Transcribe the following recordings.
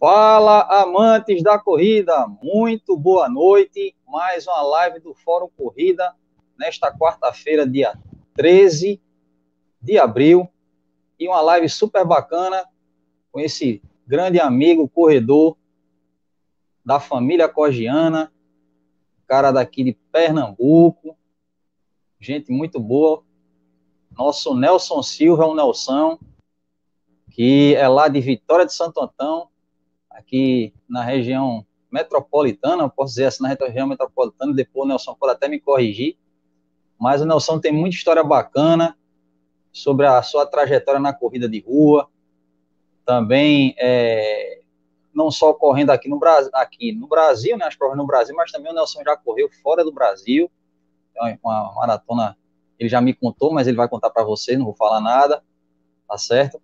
Fala, amantes da corrida, muito boa noite. Mais uma live do Fórum Corrida, nesta quarta-feira, dia 13 de abril. E uma live super bacana com esse grande amigo corredor da família Cogiana, cara daqui de Pernambuco, gente muito boa. Nosso Nelson Silva, o Nelson, que é lá de Vitória de Santo Antão, aqui na região metropolitana, posso dizer assim, na região metropolitana, depois o Nelson pode até me corrigir, mas o Nelson tem muita história bacana sobre a sua trajetória na corrida de rua, também é, não só correndo aqui no, Brasil, aqui no Brasil, né, as provas no Brasil, mas também o Nelson já correu fora do Brasil, então, uma maratona, ele já me contou, mas ele vai contar para você, não vou falar nada, tá certo?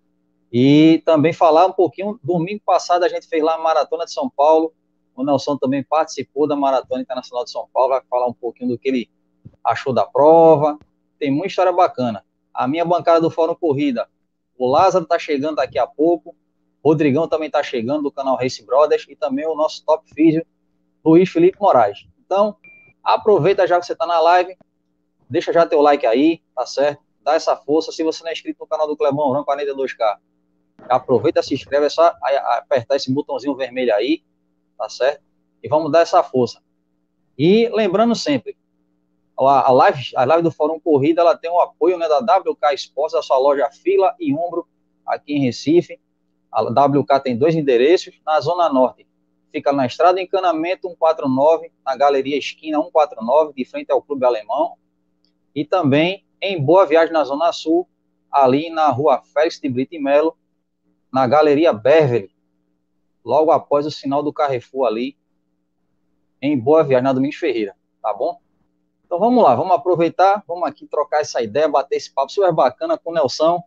E também falar um pouquinho, domingo passado a gente fez lá a Maratona de São Paulo, o Nelson também participou da Maratona Internacional de São Paulo, vai falar um pouquinho do que ele achou da prova, tem muita história bacana. A minha bancada do Fórum Corrida, o Lázaro está chegando daqui a pouco, Rodrigão também está chegando do canal Race Brothers e também o nosso top físico, Luiz Felipe Moraes. Então, aproveita já que você está na live, deixa já teu like aí, tá certo? Dá essa força. Se você não é inscrito no canal do Clebão Ram 42K, Aproveita, se inscreve, é só apertar esse botãozinho vermelho aí, tá certo? E vamos dar essa força. E lembrando sempre, a, live, a live do Fórum Corrida, ela tem o apoio né, da WK Esportes, a sua loja Fila e Ombro, aqui em Recife. A WK tem dois endereços, na Zona Norte, fica na Estrada Encanamento 149, na Galeria Esquina 149, de frente ao Clube Alemão. E também em Boa Viagem, na Zona Sul, ali na rua Félix de Brito e Melo, na Galeria Beverly, logo após o sinal do Carrefour ali, em Boa Viagem, na Domingos Ferreira, tá bom? Então vamos lá, vamos aproveitar, vamos aqui trocar essa ideia, bater esse papo super bacana com o Nelson,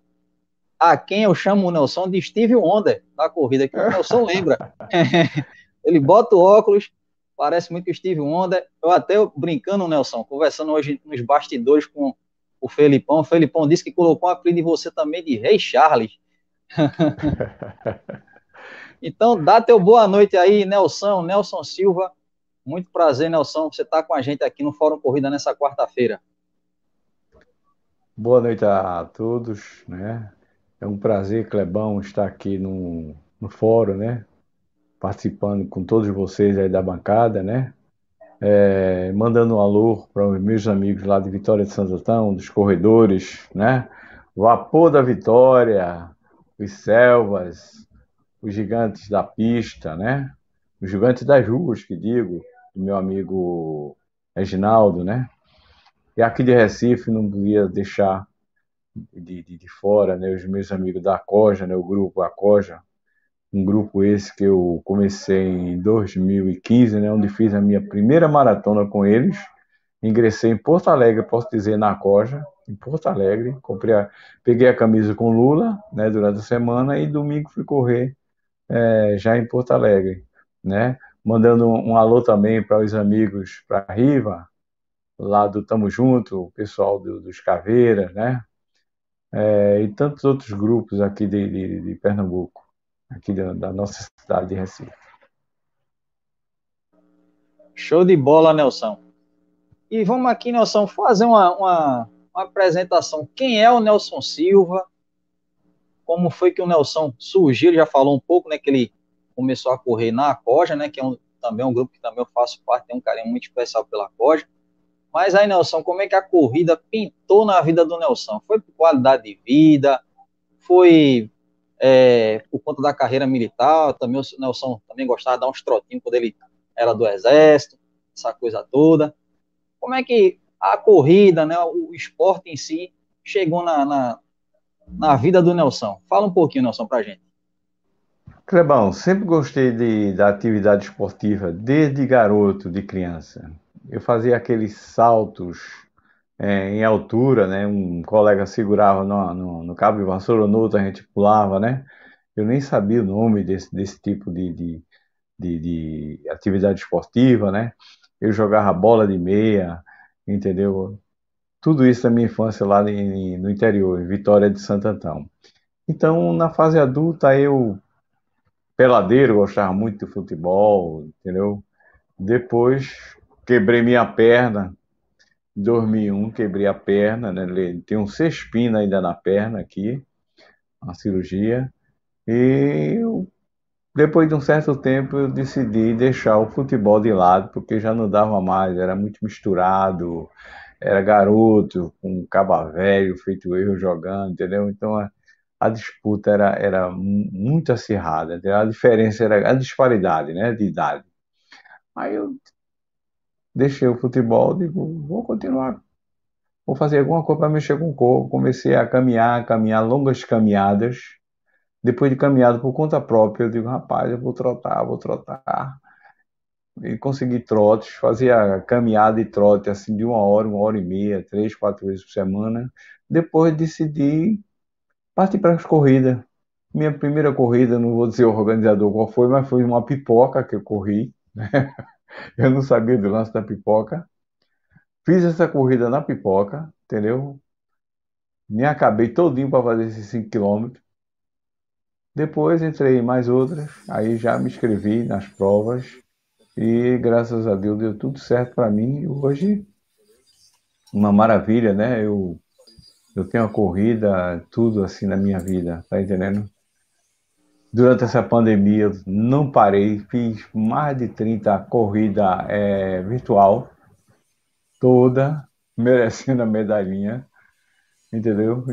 a quem eu chamo o Nelson de Steve Wonder da corrida, que o Nelson lembra. Ele bota o óculos, parece muito o Steve Wonder. Eu até brincando, Nelson, conversando hoje nos bastidores com o Felipão. O Felipão disse que colocou um apelido de você também de Rei Charles. então, dá teu boa noite aí, Nelson, Nelson Silva. Muito prazer, Nelson, você está com a gente aqui no Fórum Corrida nessa quarta-feira. Boa noite a todos, né? É um prazer, Clebão, estar aqui no, no fórum, né? Participando com todos vocês aí da bancada, né? É, mandando um alô para os meus amigos lá de Vitória de Santo Antão, dos corredores, né? Vapor da Vitória, os selvas, os gigantes da pista, né? Os gigantes das ruas, que digo, do meu amigo Reginaldo, né? E aqui de Recife não podia deixar de, de, de fora, né? Os meus amigos da Coja, né? O grupo Acoja, um grupo esse que eu comecei em 2015, né? Onde fiz a minha primeira maratona com eles. Ingressei em Porto Alegre, posso dizer, na Coja, em Porto Alegre. Comprei a, peguei a camisa com Lula, né, durante a semana e domingo fui correr é, já em Porto Alegre, né? Mandando um, um alô também para os amigos para Riva, lá do Tamo Junto, o pessoal do, dos Caveiras, né? É, e tantos outros grupos aqui de, de, de Pernambuco, aqui da, da nossa cidade de Recife. Show de bola, Nelson. E vamos aqui, Nelson, fazer uma, uma, uma apresentação. Quem é o Nelson Silva? Como foi que o Nelson surgiu? Ele já falou um pouco, né? Que ele começou a correr na Coja, né? Que é um, também um grupo que também eu faço parte, tem um carinho muito especial pela Coja. Mas aí, Nelson, como é que a corrida pintou na vida do Nelson? Foi por qualidade de vida? Foi é, por conta da carreira militar? Também o Nelson também gostava de dar uns trotinhos quando ele era do exército, essa coisa toda. Como é que a corrida, né, o esporte em si, chegou na, na, na vida do Nelson. Fala um pouquinho, Nelson, para a gente. Clebão, sempre gostei de, da atividade esportiva, desde garoto, de criança. Eu fazia aqueles saltos é, em altura, né? Um colega segurava no, no, no cabo de vassoura, no outro a gente pulava, né? Eu nem sabia o nome desse, desse tipo de, de, de, de atividade esportiva, né? Eu jogava bola de meia, entendeu? Tudo isso na minha infância lá no interior, em Vitória de Santo Antão. Então, na fase adulta, eu peladeiro, gostava muito de futebol, entendeu? Depois quebrei minha perna, em 2001 quebrei a perna, né? Tem um cespina ainda na perna aqui, uma cirurgia. E eu, depois de um certo tempo eu decidi deixar o futebol de lado, porque já não dava mais, era muito misturado, era garoto, com um caba velho, feito eu jogando, entendeu? Então a, a disputa era, era muito acirrada, entendeu? a diferença era a disparidade né, de idade. Aí eu deixei o futebol, digo, vou continuar, vou fazer alguma coisa para mexer com o corpo. Comecei a caminhar, caminhar longas caminhadas. Depois de caminhada por conta própria, eu digo, rapaz, eu vou trotar, vou trotar. E consegui trotes, fazia caminhada e trote assim de uma hora, uma hora e meia, três, quatro vezes por semana. Depois decidi partir para as corridas. Minha primeira corrida, não vou dizer o organizador qual foi, mas foi uma pipoca que eu corri. Né? Eu não sabia do lance da pipoca. Fiz essa corrida na pipoca, entendeu? Me acabei todinho para fazer esses 5 quilômetros. Depois entrei em mais outras, aí já me inscrevi nas provas e graças a Deus deu tudo certo para mim. Hoje, uma maravilha, né? Eu, eu tenho a corrida, tudo assim na minha vida, tá entendendo? Durante essa pandemia, eu não parei, fiz mais de 30 corridas é, virtual, toda merecendo a medalhinha, entendeu?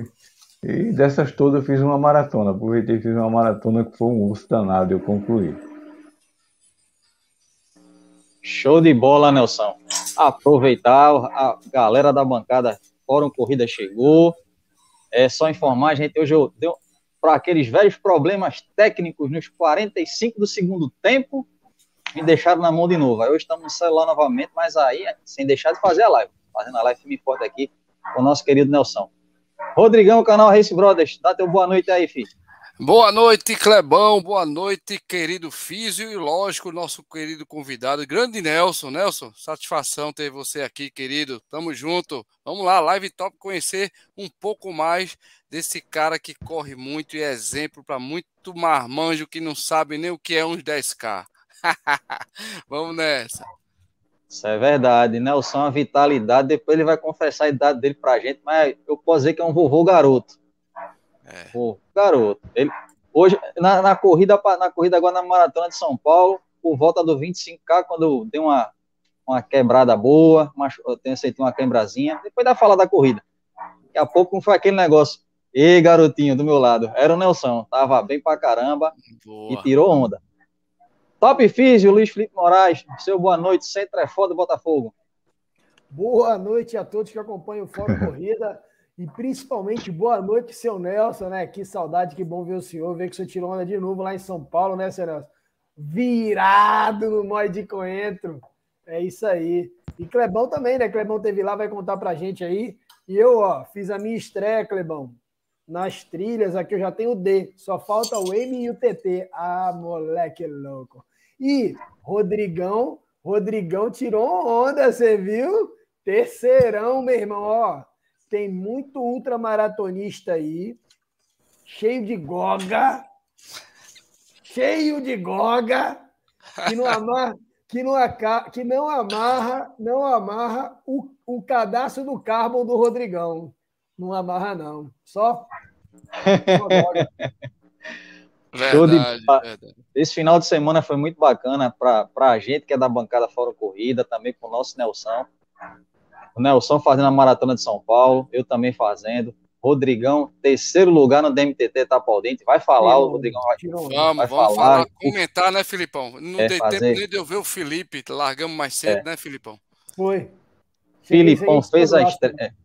E dessas todas eu fiz uma maratona, aproveitei e fiz uma maratona que foi um urso danado, eu concluí. Show de bola, Nelson. Aproveitar, a galera da bancada Fórum Corrida chegou. É só informar, gente, hoje eu deu, para aqueles velhos problemas técnicos nos 45 do segundo tempo, me deixaram na mão de novo. Aí hoje estamos no celular novamente, mas aí sem deixar de fazer a live. Fazendo a live firme forte aqui com o nosso querido Nelson. Rodrigão, canal Race Brothers, dá teu boa noite aí, filho. Boa noite, Clebão. Boa noite, querido Físio e, lógico, nosso querido convidado, grande Nelson. Nelson, satisfação ter você aqui, querido. Tamo junto. Vamos lá, live top, conhecer um pouco mais desse cara que corre muito e é exemplo para muito marmanjo que não sabe nem o que é uns 10K. Vamos nessa. Isso é verdade. Nelson, a vitalidade. Depois ele vai confessar a idade dele pra gente, mas eu posso dizer que é um vovô garoto. É. Pô, garoto. Ele, hoje, na, na, corrida, na corrida agora na Maratona de São Paulo, por volta do 25K, quando eu dei uma, uma quebrada boa, eu tenho sentido uma quebrazinha, depois da fala da corrida. Daqui a pouco foi aquele negócio. Ei, garotinho do meu lado, era o Nelson, tava bem pra caramba boa. e tirou onda. Top Físio, Luiz Felipe Moraes, seu boa noite, Centro é foda Botafogo. Boa noite a todos que acompanham o Fórum Corrida. E principalmente boa noite, seu Nelson, né? Que saudade, que bom ver o senhor, ver que o senhor tirou onda de novo lá em São Paulo, né, seu Nelson? Virado no Mói de Coentro. É isso aí. E Clebão também, né? Clebão teve lá, vai contar pra gente aí. E eu, ó, fiz a minha estreia, Clebão, nas trilhas. Aqui eu já tenho o D, só falta o M e o TT. Ah, moleque louco. E Rodrigão, Rodrigão tirou onda, você viu? Terceirão, meu irmão, ó tem muito ultramaratonista aí, cheio de goga, cheio de goga, que não amarra, que não, que não amarra, não amarra o, o cadastro do carbon do Rodrigão. Não amarra, não. Só. Verdade, verdade. Esse final de semana foi muito bacana para a gente que é da bancada Fora Corrida, também com o nosso Nelson. O Nelson fazendo a maratona de São Paulo, eu também fazendo. Rodrigão, terceiro lugar no DMTT Tapaldente. Vai falar, o Rodrigão vai, vamos, vai vamos falar. falar. comentar, né, Filipão? Não é, dei fazer... tempo nem de eu ver o Felipe, largamos mais cedo, é. né, Filipão? Foi. Filipão fez a estreia.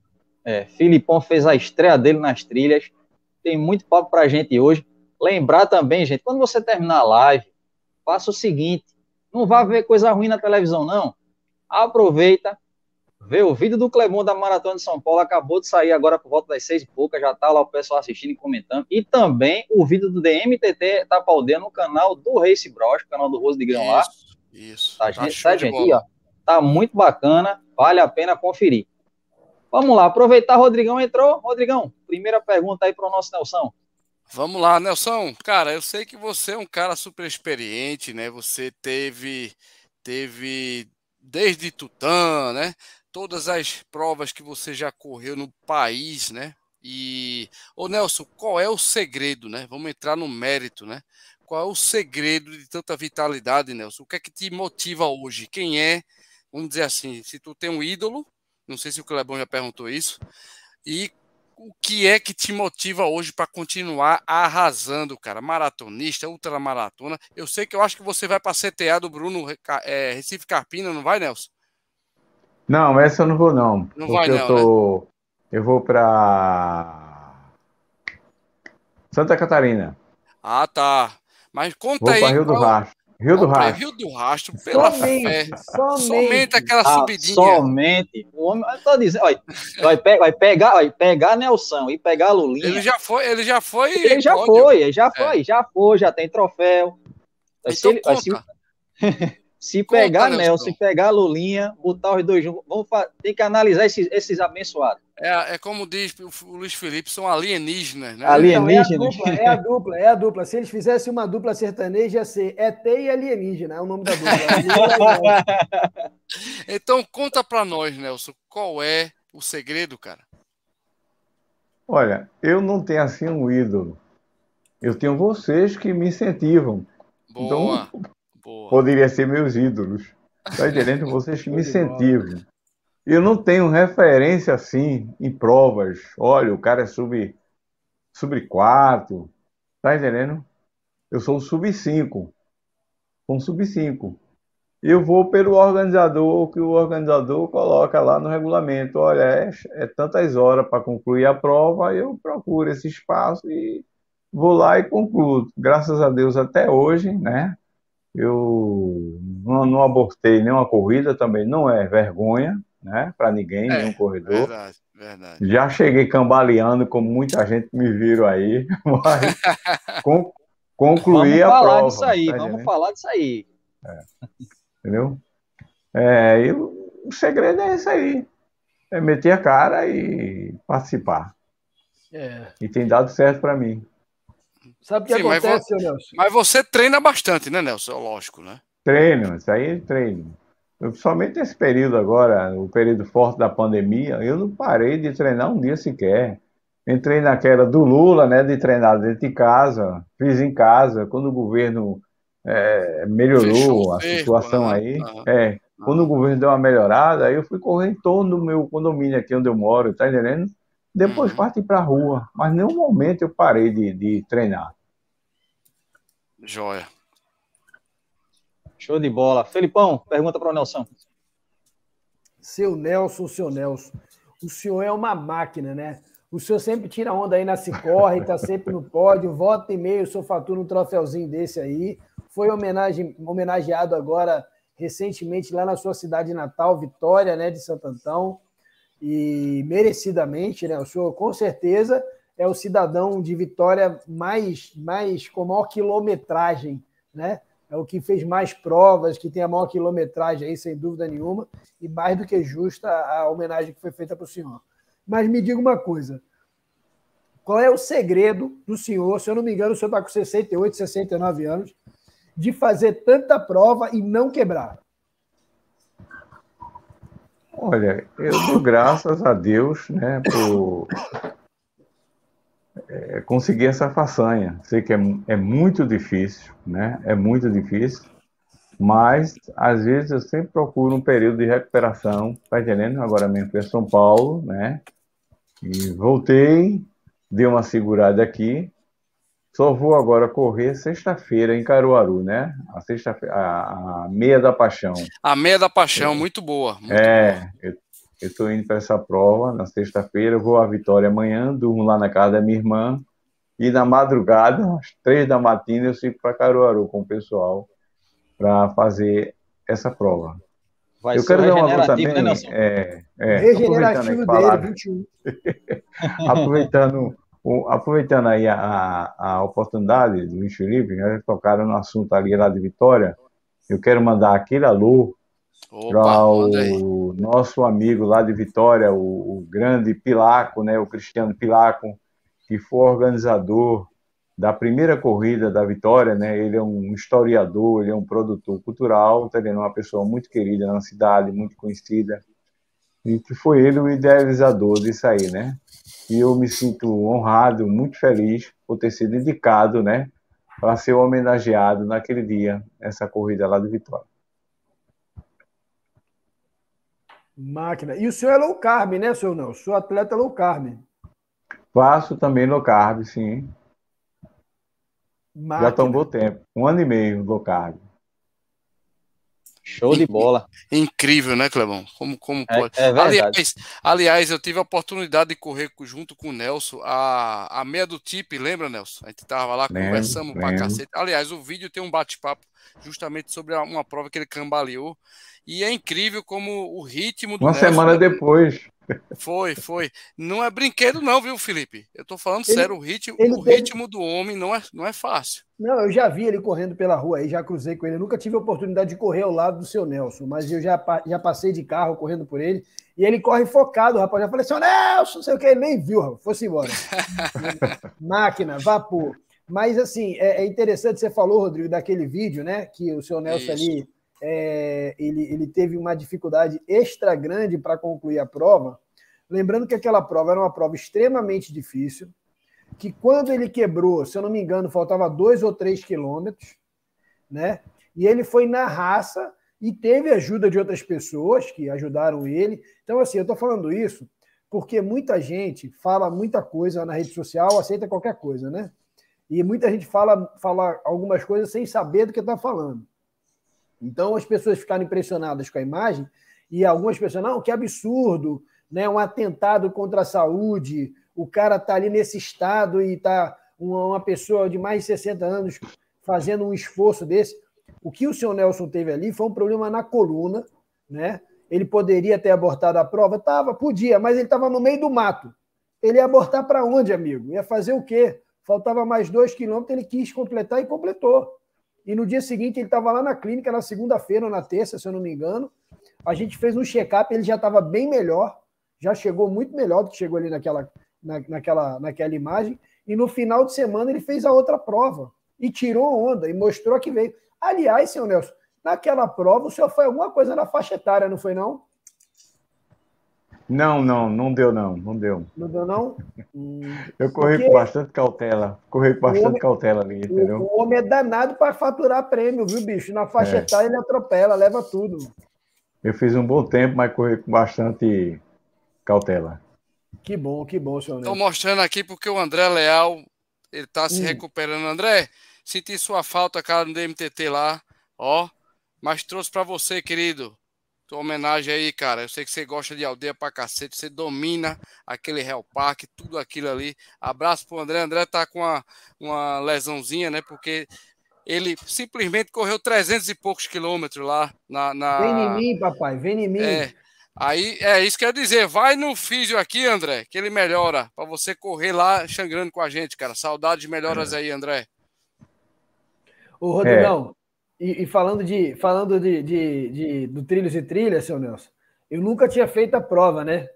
É, Filipão fez a estreia dele nas trilhas. Tem muito papo pra gente hoje. Lembrar também, gente, quando você terminar a live, faça o seguinte: não vá ver coisa ruim na televisão, não. Aproveita, Vê o vídeo do Clemon da Maratona de São Paulo, acabou de sair agora por volta das seis e pouca, já tá lá o pessoal assistindo e comentando. E também o vídeo do DMTT Tapaldeia no canal do Race Bros, canal do Rose de Grão lá. Isso, tá, tá gente, tá, gente aí, ó. Tá muito bacana, vale a pena conferir. Vamos lá, aproveitar, Rodrigão entrou. Rodrigão, primeira pergunta aí para o nosso Nelson. Vamos lá, Nelson. Cara, eu sei que você é um cara super experiente, né? Você teve, teve desde Tutã, né? Todas as provas que você já correu no país, né? E, ô Nelson, qual é o segredo, né? Vamos entrar no mérito, né? Qual é o segredo de tanta vitalidade, Nelson? O que é que te motiva hoje? Quem é, vamos dizer assim, se tu tem um ídolo, não sei se o Clebão já perguntou isso, e o que é que te motiva hoje para continuar arrasando, cara? Maratonista, ultramaratona. Eu sei que eu acho que você vai para a CTA do Bruno é, Recife Carpina, não vai, Nelson? Não, essa eu não vou, não. Não vai, não. Eu, tô... né? eu vou para Santa Catarina. Ah, tá. Mas conta vou aí. Rio do Rastro. Rio do Rastro. Rio do Rastro, pela somente, fé. Somente, somente aquela ah, subidinha. Somente. O homem, eu tô dizendo, olha, vai, pe vai pegar, vai pegar Nelson e pegar Lulinha. Ele já foi, ele já foi. Ele já foi, ele já foi, é. já foi, já tem troféu. Então, se, ele, se, se pegar Nelson, se pegar Lulinha, botar os dois juntos, vamos tem que analisar esses, esses abençoados. É, é como diz o Luiz Felipe, são alienígenas, né? Alienígenas. Então, é, a dupla, é a dupla, é a dupla. Se eles fizessem uma dupla sertaneja, ia ser ET e alienígena, é o nome da dupla. então, conta para nós, Nelson, qual é o segredo, cara? Olha, eu não tenho assim um ídolo. Eu tenho vocês que me incentivam. Boa, então, boa. poderia ser meus ídolos. Tá entendendo? Vocês que me incentivam. Eu não tenho referência assim em provas. Olha, o cara é sub, sub 4. Tá entendendo? Eu sou sub 5. Um sub 5. Eu vou pelo organizador, que o organizador coloca lá no regulamento. Olha, é, é tantas horas para concluir a prova, eu procuro esse espaço e vou lá e concluo. Graças a Deus, até hoje, né? Eu não, não abortei nenhuma corrida também, não é vergonha, né? Para ninguém, é, nenhum corredor. Verdade, verdade. Já cheguei cambaleando, como muita gente me viram aí, mas con concluí vamos a falar Disso aí, tá vamos falar disso aí. É. Entendeu? É, e o segredo é esse aí. É meter a cara e participar. É. E tem dado certo para mim. Sabe o que Sim, acontece, mas, Nelson? Mas você treina bastante, né, Nelson? Lógico, né? Treino, isso aí é treino. Principalmente nesse período agora, o período forte da pandemia, eu não parei de treinar um dia sequer. Entrei naquela do Lula, né, de treinar dentro de casa, fiz em casa, quando o governo é, melhorou a situação né? aí. É, quando o governo deu uma melhorada, aí eu fui correr em torno do meu condomínio aqui onde eu moro, tá entendendo? Depois uhum. parti para a rua, mas nenhum momento eu parei de, de treinar. Joia. Show de bola. Felipão, pergunta para o Nelson. Seu Nelson, seu Nelson, o senhor é uma máquina, né? O senhor sempre tira onda aí na Cicorre, está sempre no pódio, volta e meio, o senhor fatura um troféuzinho desse aí. Foi homenagem, homenageado agora recentemente lá na sua cidade natal, Vitória, né, de Santo Antão, e merecidamente, né? O senhor com certeza é o cidadão de Vitória mais, mais com maior quilometragem, né? é o que fez mais provas, que tem a maior quilometragem aí, sem dúvida nenhuma, e mais do que justa a homenagem que foi feita para o senhor. Mas me diga uma coisa: qual é o segredo do senhor? Se eu não me engano, o senhor está com 68, 69 anos, de fazer tanta prova e não quebrar? Olha, eu dou graças a Deus né, por é, conseguir essa façanha. Sei que é, é muito difícil, né? É muito difícil, mas às vezes eu sempre procuro um período de recuperação, tá entendendo? Agora mesmo fui a São Paulo, né? E voltei, dei uma segurada aqui. Só vou agora correr sexta-feira em Caruaru, né? A sexta a, a meia da paixão. A meia da paixão, é. muito boa. Muito é, boa. eu eu estou indo para essa prova na sexta-feira, vou à Vitória amanhã, durmo lá na casa da minha irmã, e na madrugada, às três da matina, eu sigo para Caruaru com o pessoal para fazer essa prova. Vai eu quero dar uma coisa também. Né, é, é, Regenerativo dele, 21. aproveitando, aproveitando aí a, a oportunidade do Luiz Felipe, já tocaram no assunto ali lá de Vitória, eu quero mandar aquele alô para o nosso amigo lá de Vitória, o, o, grande Pilaco, né, o Cristiano Pilaco, que foi organizador da primeira corrida da Vitória, né? Ele é um historiador, ele é um produtor cultural, tá vendo? Uma pessoa muito querida na cidade, muito conhecida, e que foi ele o idealizador disso aí, né? E eu me sinto honrado, muito feliz por ter sido indicado, né? Para ser homenageado naquele dia, essa corrida lá de Vitória. Máquina. E o senhor é low carb, né, senhor não? O senhor é atleta low carb. Faço também low carb, sim. Máquina. Já tomou tempo. Um ano e meio low carb. Show de bola. Incrível, né, Clebão? Como, como é, pode. É aliás, aliás, eu tive a oportunidade de correr junto com o Nelson a, a meia do TIP, lembra, Nelson? A gente tava lá, lembro, conversamos lembro. pra cacete. Aliás, o vídeo tem um bate-papo justamente sobre uma prova que ele cambaleou. E é incrível como o ritmo do Uma Nelson, semana depois. Foi, foi. Não é brinquedo, não, viu, Felipe? Eu tô falando ele, sério, o ritmo, o teve... ritmo do homem não é, não é fácil. Não, eu já vi ele correndo pela rua aí, já cruzei com ele. Eu nunca tive a oportunidade de correr ao lado do seu Nelson, mas eu já, já passei de carro correndo por ele. E ele corre focado, rapaz. Eu falei, seu Nelson, não sei o que, ele nem viu, rapaz. Fosse embora. Máquina, vapor. Mas, assim, é, é, interessante, você falou, Rodrigo, daquele vídeo, né? Que o seu Nelson Isso. ali, é, ele, ele teve uma dificuldade extra grande para concluir a prova. Lembrando que aquela prova era uma prova extremamente difícil, que quando ele quebrou, se eu não me engano, faltava dois ou três quilômetros, né? E ele foi na raça e teve ajuda de outras pessoas que ajudaram ele. Então, assim, eu estou falando isso porque muita gente fala muita coisa na rede social, aceita qualquer coisa, né? E muita gente fala, fala algumas coisas sem saber do que está falando. Então as pessoas ficaram impressionadas com a imagem e algumas pessoas, não, que absurdo, né? um atentado contra a saúde, o cara está ali nesse estado e está uma pessoa de mais de 60 anos fazendo um esforço desse. O que o senhor Nelson teve ali foi um problema na coluna, né? Ele poderia ter abortado a prova? Tava, podia, mas ele estava no meio do mato. Ele ia abortar para onde, amigo? Ia fazer o quê? Faltava mais dois quilômetros, ele quis completar e completou. E no dia seguinte ele estava lá na clínica, na segunda-feira ou na terça, se eu não me engano. A gente fez um check-up, ele já estava bem melhor, já chegou muito melhor do que chegou ali naquela, na, naquela, naquela imagem. E no final de semana ele fez a outra prova e tirou onda e mostrou que veio. Aliás, senhor Nelson, naquela prova o senhor foi alguma coisa na faixa etária, não foi não? Não, não, não deu não, não deu. Não deu não? Eu corri Porque com bastante cautela, corri com bastante homem, cautela ali, entendeu? O, o homem é danado para faturar prêmio, viu, bicho? Na faixa é. etária ele atropela, leva tudo. Eu fiz um bom tempo, mas corri com bastante cautela. Que bom, que bom, senhor. Estou mostrando aqui porque o André Leal, ele está se hum. recuperando. André, senti sua falta, cara, no DMTT lá, ó, mas trouxe para você, querido tua homenagem aí, cara. Eu sei que você gosta de aldeia pra cacete, você domina aquele Real Park, tudo aquilo ali. Abraço pro André. André tá com uma, uma lesãozinha, né? Porque ele simplesmente correu 300 e poucos quilômetros lá na, na... Vem em mim, papai, vem em mim. É, aí é isso que eu ia dizer. Vai no físio aqui, André, que ele melhora para você correr lá xangrando com a gente, cara. Saudades melhoras é. aí, André. Ô, Rodrigão, e, e, falando, de, falando de, de, de, do trilhos e trilhas, seu Nelson, eu nunca tinha feito a prova, né?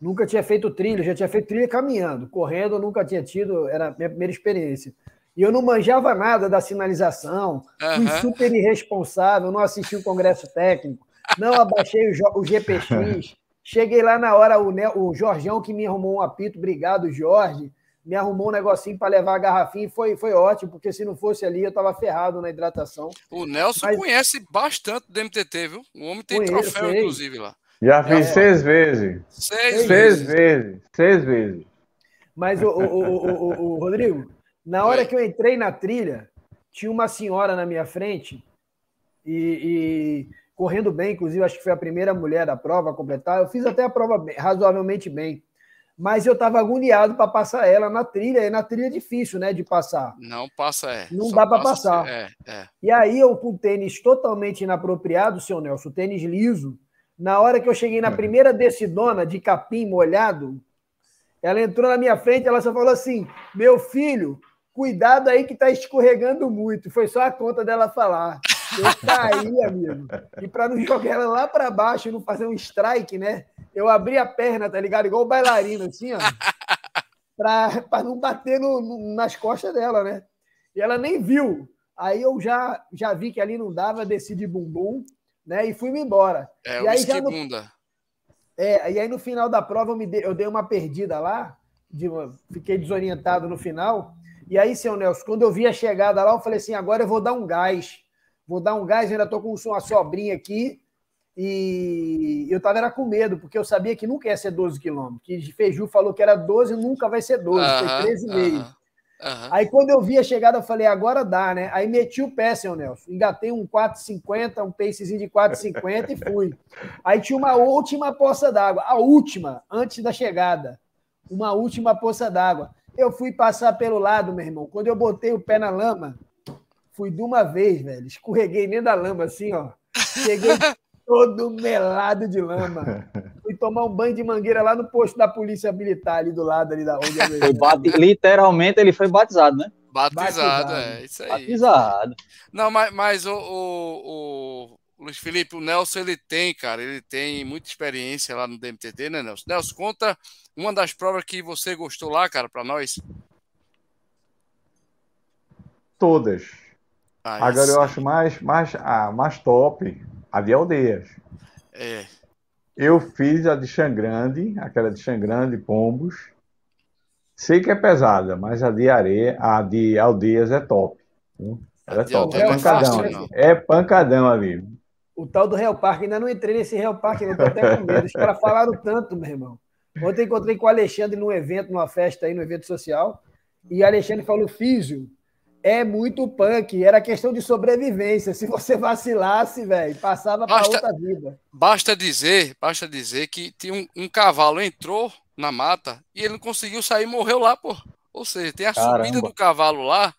Nunca tinha feito trilha, já tinha feito trilha caminhando. Correndo, nunca tinha tido, era a minha primeira experiência. E eu não manjava nada da sinalização, uhum. fui super irresponsável, não assisti o congresso técnico, não abaixei o, o GPX. Cheguei lá na hora, o, o Jorgeão que me arrumou um apito, obrigado, Jorge me arrumou um negocinho para levar a garrafinha e foi, foi ótimo, porque se não fosse ali eu estava ferrado na hidratação. O Nelson Mas... conhece bastante do MTT, viu? O homem tem Conheço, troféu, sei. inclusive, lá. Já fiz é. seis vezes. Seis, seis vezes. vezes. Seis vezes. Mas, o, o, o, o, Rodrigo, na hora que eu entrei na trilha, tinha uma senhora na minha frente e, e, correndo bem, inclusive, acho que foi a primeira mulher da prova a completar. Eu fiz até a prova bem, razoavelmente bem mas eu estava agoniado para passar ela na trilha, e na trilha é difícil, né, de passar. Não passa, é. Não Só dá para passar. É, é. E aí eu com o tênis totalmente inapropriado, seu Nelson, tênis liso, na hora que eu cheguei na primeira decidona de capim molhado, ela entrou na minha frente, ela só falou assim: "Meu filho, cuidado aí que tá escorregando muito". Foi só a conta dela falar. Eu caí, amigo. E para não jogar ela lá para baixo e não fazer um strike, né? Eu abri a perna, tá ligado? Igual o bailarino, assim, ó. para não bater no, no, nas costas dela, né? E ela nem viu. Aí eu já, já vi que ali não dava, desci de bumbum, né? E fui-me embora. É, e aí já no, bunda. é, e aí no final da prova eu, me dei, eu dei uma perdida lá, de fiquei desorientado no final. E aí, seu Nelson, quando eu vi a chegada lá, eu falei assim: agora eu vou dar um gás. Vou dar um gás, ainda estou com uma sobrinha aqui. E eu estava era com medo, porque eu sabia que nunca ia ser 12 quilômetros. Que Feiju falou que era 12 e nunca vai ser 12, uh -huh, foi 13,5. Uh -huh. Uhum. Aí quando eu vi a chegada, eu falei, agora dá, né? Aí meti o pé, seu Nelson. Engatei um 4,50, um pacezinho de 4,50 e fui. Aí tinha uma última poça d'água, a última, antes da chegada. Uma última poça d'água. Eu fui passar pelo lado, meu irmão. Quando eu botei o pé na lama, fui de uma vez, velho. Escorreguei nem da lama, assim, ó. Cheguei todo melado de lama. Fui tomar um banho de mangueira lá no posto da polícia militar, ali do lado ali da onde eu foi bate... Literalmente ele foi batizado, né? Batizado, batizado, é, isso aí. Batizado. Não, mas, mas o, o, o, Luiz Felipe, o Nelson, ele tem, cara, ele tem muita experiência lá no DMTT, né, Nelson? Nelson, conta uma das provas que você gostou lá, cara, para nós. Todas. Ah, Agora eu acho mais, mais, ah, mais top a de aldeias. É. Eu fiz a de Xangrande, aquela de Xangrande, Pombos. Sei que é pesada, mas a de areia, a de aldeias é top. Ela é top. É pancadão. É, é pancadão ali. O tal do Real Parque, ainda não entrei nesse Real Parque, ainda tô até com medo. Os caras falaram tanto, meu irmão. Ontem encontrei com o Alexandre num evento, numa festa aí, no evento social, e o Alexandre falou: Físio, é muito punk. Era questão de sobrevivência. Se você vacilasse, velho, passava para outra vida. Basta dizer, basta dizer que tinha um, um, cavalo entrou na mata e ele não conseguiu sair, morreu lá, pô. Ou seja, tem a Caramba. subida do cavalo lá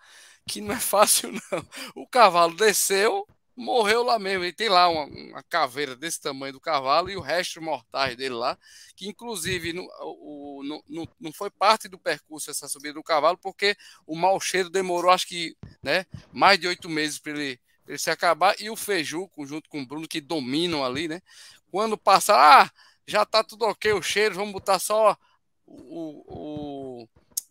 que não é fácil não. O cavalo desceu, morreu lá mesmo. E tem lá uma, uma, caveira desse tamanho do cavalo e o resto mortais dele lá, que inclusive não, o, não, não foi parte do percurso essa subida do cavalo, porque o mau cheiro demorou, acho que, né, mais de oito meses para ele, ele se acabar. E o Feiju, junto com o Bruno, que dominam ali, né? Quando passa, ah, já tá tudo ok o cheiro, vamos botar só o, o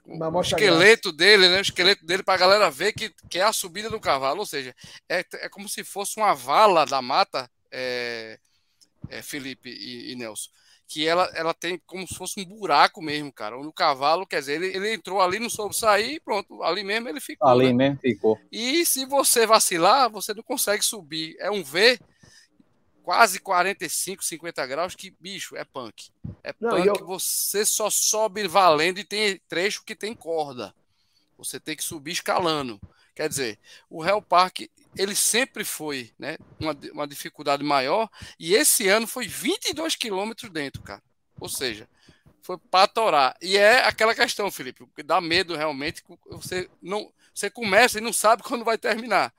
o esqueleto dele, né? O esqueleto dele para a galera ver que, que é a subida do cavalo. Ou seja, é, é como se fosse uma vala da mata, é, é Felipe e, e, Nelson. Que ela, ela tem como se fosse um buraco mesmo, cara. Onde o cavalo, quer dizer, ele, ele entrou ali, não soube sair, pronto, ali mesmo ele ficou. Ali né? mesmo ficou. E se você vacilar, você não consegue subir. É um V quase 45, 50 graus, que bicho, é punk. É Não, punk, eu... você só sobe valendo e tem trecho que tem corda. Você tem que subir escalando. Quer dizer, o Real Park, ele sempre foi né, uma, uma dificuldade maior, e esse ano foi 22 quilômetros dentro, cara. Ou seja, foi para torar. E é aquela questão, Felipe, que dá medo realmente, você não você começa e não sabe quando vai terminar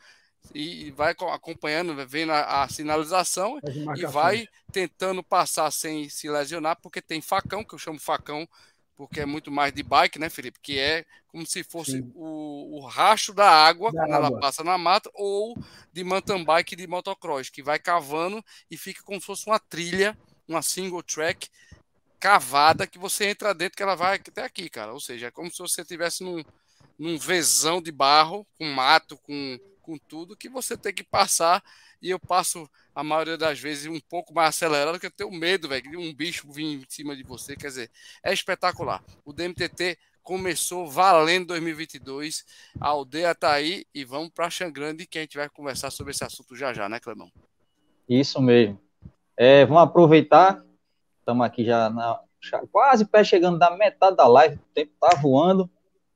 e vai acompanhando, vendo a, a sinalização e vai tentando passar sem se lesionar, porque tem facão, que eu chamo facão, porque é muito mais de bike, né, Felipe? Que é como se fosse o, o racho da água da quando água. ela passa na mata, ou de mountain bike de motocross, que vai cavando e fica como se fosse uma trilha, uma single track cavada que você entra dentro que ela vai até aqui, cara. Ou seja, é como se você estivesse num, num vezão de barro, com mato, com com tudo que você tem que passar. E eu passo a maioria das vezes um pouco mais acelerado, porque eu tenho medo, velho, de um bicho vir em cima de você. Quer dizer, é espetacular. O DMTT começou valendo 2022. A aldeia tá aí e vamos para Xangrande que a gente vai conversar sobre esse assunto já já, né, Clemão? Isso mesmo. É, vamos aproveitar. Estamos aqui já na, quase pé chegando da metade da live. O tempo tá voando,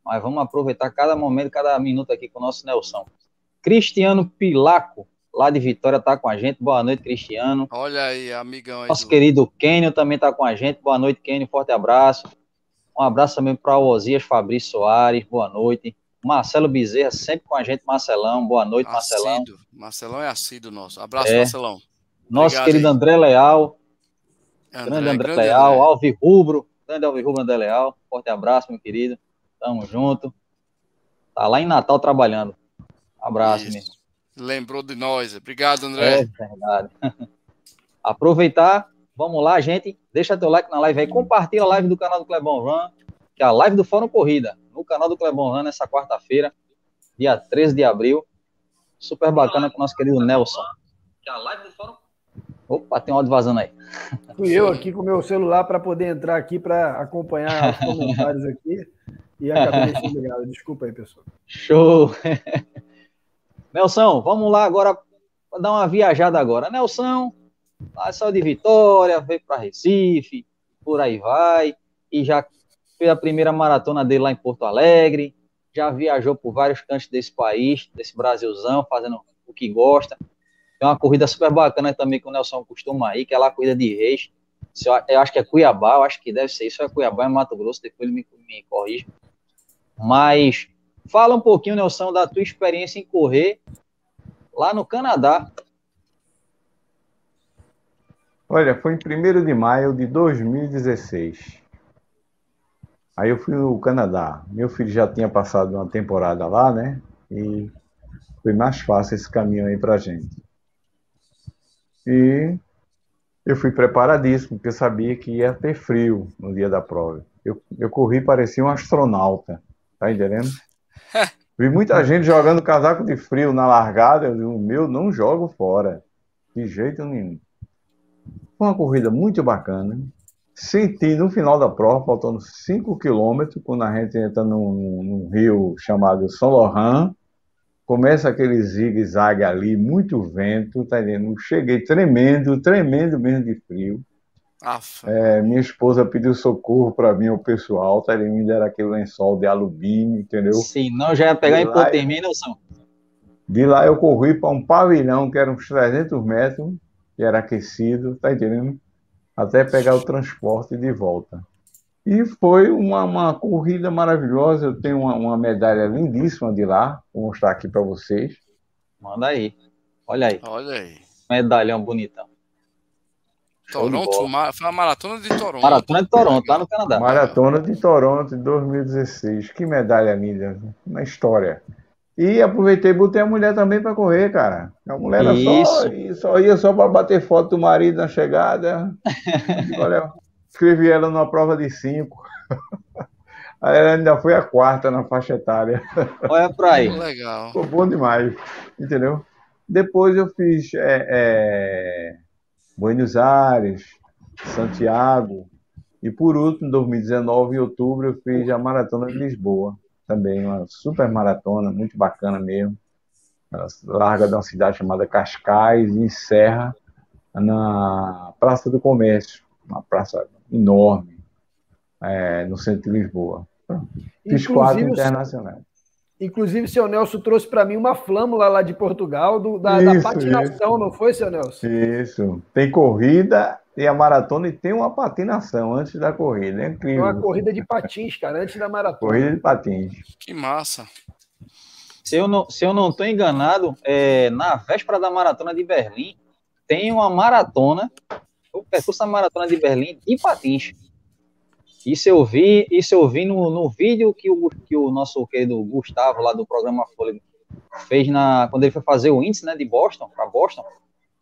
mas vamos aproveitar cada momento, cada minuto aqui com o nosso Nelson. Cristiano Pilaco, lá de Vitória, está com a gente. Boa noite, Cristiano. Olha aí, amigão. Aí Nosso do... querido Kenio também está com a gente. Boa noite, Kenio. Forte abraço. Um abraço também para o Osias Fabrício Soares. Boa noite. Marcelo Bezerra, sempre com a gente, Marcelão. Boa noite, assíduo. Marcelão. Marcelão é assíduo nosso. Abraço, é. Marcelão. Nosso Obrigado, querido aí. André Leal. André, grande André grande Leal. André. Alvi Rubro. Grande Alvi Rubro André Leal. Forte abraço, meu querido. Tamo junto. Tá lá em Natal trabalhando. Abraço, mesmo. Lembrou de nós. Obrigado, André. É verdade. Aproveitar, vamos lá, gente. Deixa teu like na live aí, compartilha a live do canal do Clebão Van, que é a live do Fórum Corrida, no canal do Clebon Run, nessa quarta-feira, dia 13 de abril. Super bacana com o nosso querido Nelson. Que é a live do Fórum Opa, tem um áudio vazando aí. Fui eu aqui com o meu celular para poder entrar aqui para acompanhar os comentários aqui e acabei deixando ligado. Desculpa aí, pessoal. Show! Nelson, vamos lá agora dar uma viajada agora. Nelson, saiu de Vitória, veio para Recife, por aí vai, e já fez a primeira maratona dele lá em Porto Alegre, já viajou por vários cantos desse país, desse Brasilzão, fazendo o que gosta. Tem uma corrida super bacana também que o Nelson costuma ir, que é lá a corrida de reis. Eu acho que é Cuiabá, eu acho que deve ser isso, é Cuiabá, em Mato Grosso, depois ele me, me corrige. Mas fala um pouquinho, Nelson, da tua experiência em correr lá no Canadá. Olha, foi em 1 de maio de 2016. Aí eu fui no Canadá. Meu filho já tinha passado uma temporada lá, né? E foi mais fácil esse caminho aí pra gente. E eu fui preparadíssimo, porque eu sabia que ia ter frio no dia da prova. Eu, eu corri, parecia um astronauta, tá entendendo? Vi muita gente jogando casaco de frio na largada, eu digo, meu, não jogo fora, de jeito nenhum. Foi uma corrida muito bacana. Senti no final da prova, faltando 5 quilômetros, quando a gente entra num, num rio chamado São Laurent, começa aquele zigue-zague ali, muito vento, tá entendendo? Cheguei tremendo, tremendo mesmo de frio. É, minha esposa pediu socorro para mim, o pessoal, tá entendendo? Me deram aquele lençol de alumínio, entendeu? Sim, não já ia pegar de hipotermia, Nelson. De lá eu corri para um pavilhão que era uns 300 metros, que era aquecido, tá entendendo? Até pegar o transporte de volta. E foi uma, uma corrida maravilhosa. Eu tenho uma, uma, medalha lindíssima de lá. Vou mostrar aqui para vocês. Manda aí. Olha aí. Olha aí. Medalhão bonitão. Toronto, foi a maratona de Toronto. Maratona de Toronto, lá no Canadá. Maratona de Toronto de 2016. Que medalha linda, uma história. E aproveitei e botei a mulher também para correr, cara. A mulher só, só ia só para bater foto do marido na chegada. Olha, escrevi ela numa prova de cinco. Aí ela ainda foi a quarta na faixa etária. Olha para aí. Legal. Ficou bom demais, entendeu? Depois eu fiz é, é, Buenos Aires, Santiago, e por último, em 2019, em outubro, eu fiz a Maratona de Lisboa, também uma super maratona, muito bacana mesmo. Ela larga de uma cidade chamada Cascais e encerra na Praça do Comércio, uma praça enorme é, no centro de Lisboa. Fiz quatro internacionais. Inclusive, seu Nelson trouxe para mim uma flâmula lá de Portugal, do, da, isso, da patinação, isso. não foi, seu Nelson? Isso. Tem corrida e a maratona e tem uma patinação antes da corrida. É incrível. Uma corrida de patins, cara, antes da maratona. Corrida de patins. Que massa. Se eu não estou não enganado, é, na véspera da maratona de Berlim, tem uma maratona o percurso da Maratona de Berlim de patins. Isso eu vi, isso eu vi no, no vídeo que o, que o nosso querido Gustavo, lá do programa Folha, fez na, quando ele foi fazer o índice né, de Boston, para Boston.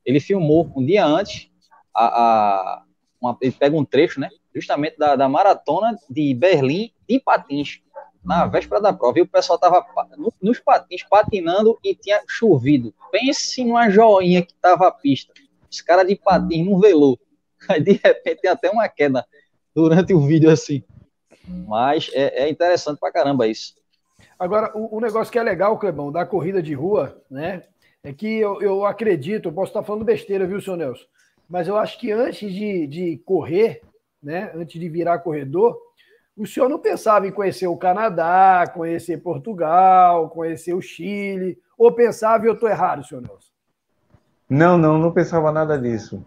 Ele filmou um dia antes, a, a uma, ele pega um trecho, né, justamente da, da maratona de Berlim de patins, na véspera da prova. E o pessoal estava no, nos patins, patinando e tinha chovido. Pense numa joinha que estava a pista os caras de patins não velou. Aí, de repente, tem até uma queda durante o vídeo assim. Mas é, é interessante pra caramba isso. Agora, o, o, negócio que é legal, Clebão, da corrida de rua, né? É que eu, eu acredito, eu posso estar falando besteira, viu, seu Nelson? Mas eu acho que antes de, de correr, né? Antes de virar corredor, o senhor não pensava em conhecer o Canadá, conhecer Portugal, conhecer o Chile, ou pensava e eu estou errado, senhor Nelson? Não, não, não pensava nada disso.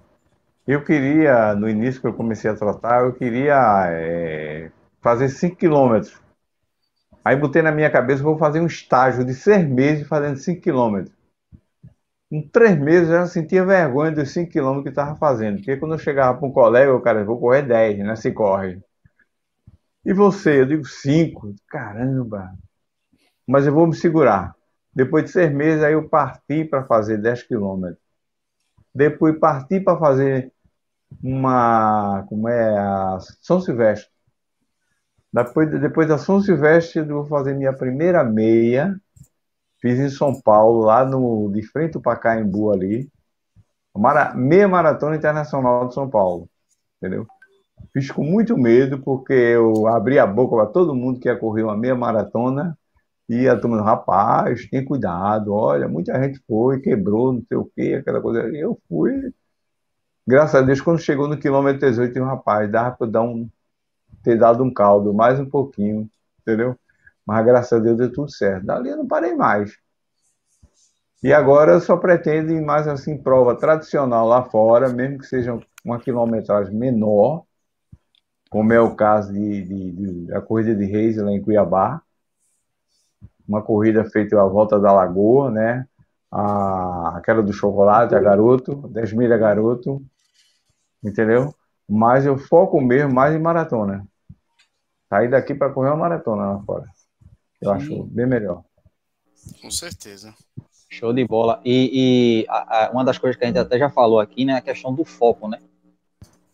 Eu queria, no início que eu comecei a tratar, eu queria é, fazer 5 quilômetros. Aí botei na minha cabeça, vou fazer um estágio de seis meses fazendo 5 quilômetros. Em três meses eu já sentia vergonha dos 5 quilômetros que estava fazendo. Porque quando eu chegava para um colega, o cara, vou correr 10, né? Se corre. E você? Eu digo 5. Caramba! Mas eu vou me segurar. Depois de seis meses, aí eu parti para fazer 10 quilômetros depois partir para fazer uma, como é, a São Silvestre. Depois, depois da São Silvestre, eu vou fazer minha primeira meia. Fiz em São Paulo, lá no, de frente ao Pacaembu ali. Mara, meia maratona internacional de São Paulo. Entendeu? Fiz com muito medo, porque eu abri a boca para todo mundo que ia correr uma meia maratona. E a turma, rapaz, tem cuidado, olha, muita gente foi, quebrou, não sei o quê, aquela coisa. E eu fui. Graças a Deus, quando chegou no quilômetro 18, um rapaz, dava para dar um, ter dado um caldo, mais um pouquinho, entendeu? Mas graças a Deus deu tudo certo. Dali eu não parei mais. E agora eu só pretendo ir mais assim, prova tradicional lá fora, mesmo que seja uma quilometragem menor, como é o caso de, de, de da corrida de Reis lá em Cuiabá. Uma corrida feita à volta da Lagoa, né? A, aquela do chocolate, a garoto, 10 milha garoto, entendeu? Mas eu foco mesmo mais em maratona. Sair daqui para correr uma maratona lá fora. Eu Sim. acho bem melhor. Com certeza. Show de bola. E, e a, a, uma das coisas que a gente até já falou aqui, né, é a questão do foco, né?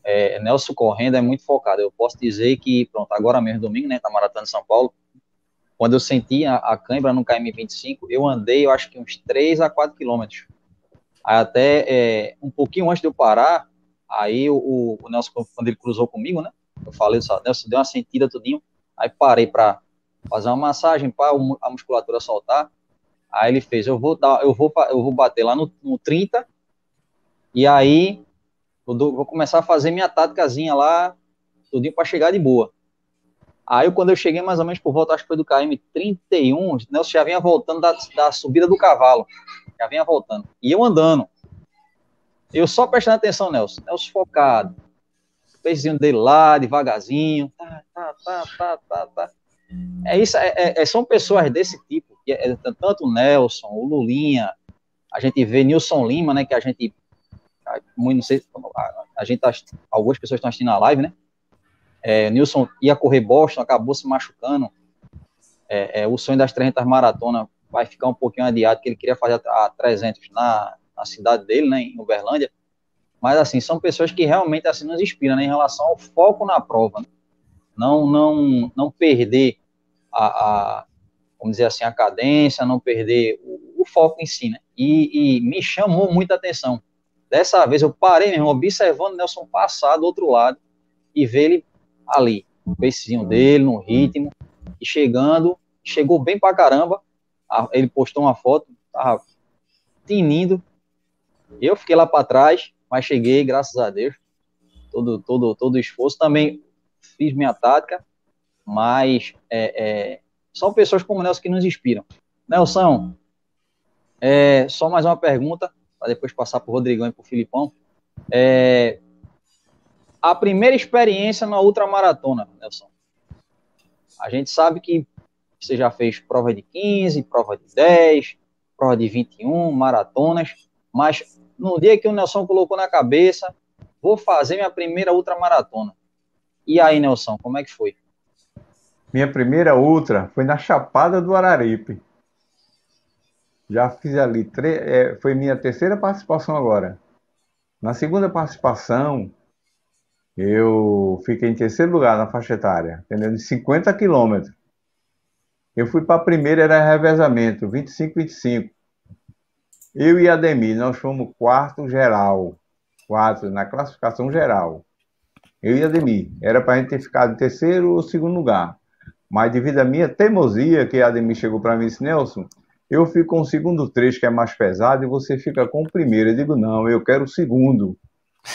É, Nelson correndo é muito focado. Eu posso dizer que, pronto, agora mesmo domingo, né, tá maratona de São Paulo, quando eu senti a, a cãibra no KM25, eu andei, eu acho que uns 3 a 4 quilômetros. Até é, um pouquinho antes de eu parar, aí o, o Nelson, quando ele cruzou comigo, né, eu falei, só, Nelson, deu uma sentida tudinho, aí parei para fazer uma massagem para a musculatura soltar. Aí ele fez, eu vou dar, eu vou, eu vou bater lá no, no 30 e aí eu dou, vou começar a fazer minha táticazinha lá, tudinho para chegar de boa. Aí quando eu cheguei mais ou menos por volta, acho que foi do KM 31, Nelson já vinha voltando da, da subida do cavalo, já vinha voltando. E eu andando. Eu só prestando atenção, Nelson. Nelson focado, pezinho dele lá, devagarzinho. Tá, tá, tá, tá, tá, tá. É isso, é, é, é são pessoas desse tipo, que é, tanto o Nelson, o Lulinha, a gente vê Nilson Lima, né, que a gente, não sei, a, a gente, tá, algumas pessoas estão assistindo a live, né, é, Nilson ia correr Boston, acabou se machucando, é, é, o sonho das 300 maratonas vai ficar um pouquinho adiado, que ele queria fazer a, a 300 na, na cidade dele, né, em Uberlândia, mas, assim, são pessoas que realmente assim, nos inspiram né, em relação ao foco na prova. Né? Não, não, não perder a, a, vamos dizer assim, a cadência, não perder o, o foco em si, né? E, e, me chamou muita atenção. Dessa vez eu parei mesmo, observando Nelson passar do outro lado e ver ele ali, o pacezinho dele, no ritmo, e chegando, chegou bem pra caramba. Ele postou uma foto, tava tinindo. Eu fiquei lá para trás, mas cheguei, graças a Deus. Todo, todo, todo esforço. Também fiz minha tática, mas é, é, são pessoas como Nelson que nos inspiram. Nelson, é, só mais uma pergunta, para depois passar para o Rodrigão e para o Filipão. É, a primeira experiência na ultramaratona, Nelson. A gente sabe que você já fez prova de 15, prova de 10, prova de 21, maratonas, mas no dia que o Nelson colocou na cabeça, vou fazer minha primeira ultramaratona. E aí, Nelson, como é que foi? Minha primeira ultra foi na Chapada do Araripe. Já fiz ali, tre... é, foi minha terceira participação agora. Na segunda participação, eu fiquei em terceiro lugar na faixa etária, entendeu? De 50 quilômetros. Eu fui para a primeira, era revezamento, 25-25. Eu e Ademir, nós fomos quarto geral. Quatro, na classificação geral. Eu e Ademir. Era para a gente ter ficado em terceiro ou segundo lugar. Mas devido à minha teimosia, que Ademir chegou para mim e disse, Nelson, eu fico com o segundo trecho, que é mais pesado, e você fica com o primeiro. Eu digo, não, eu quero o segundo.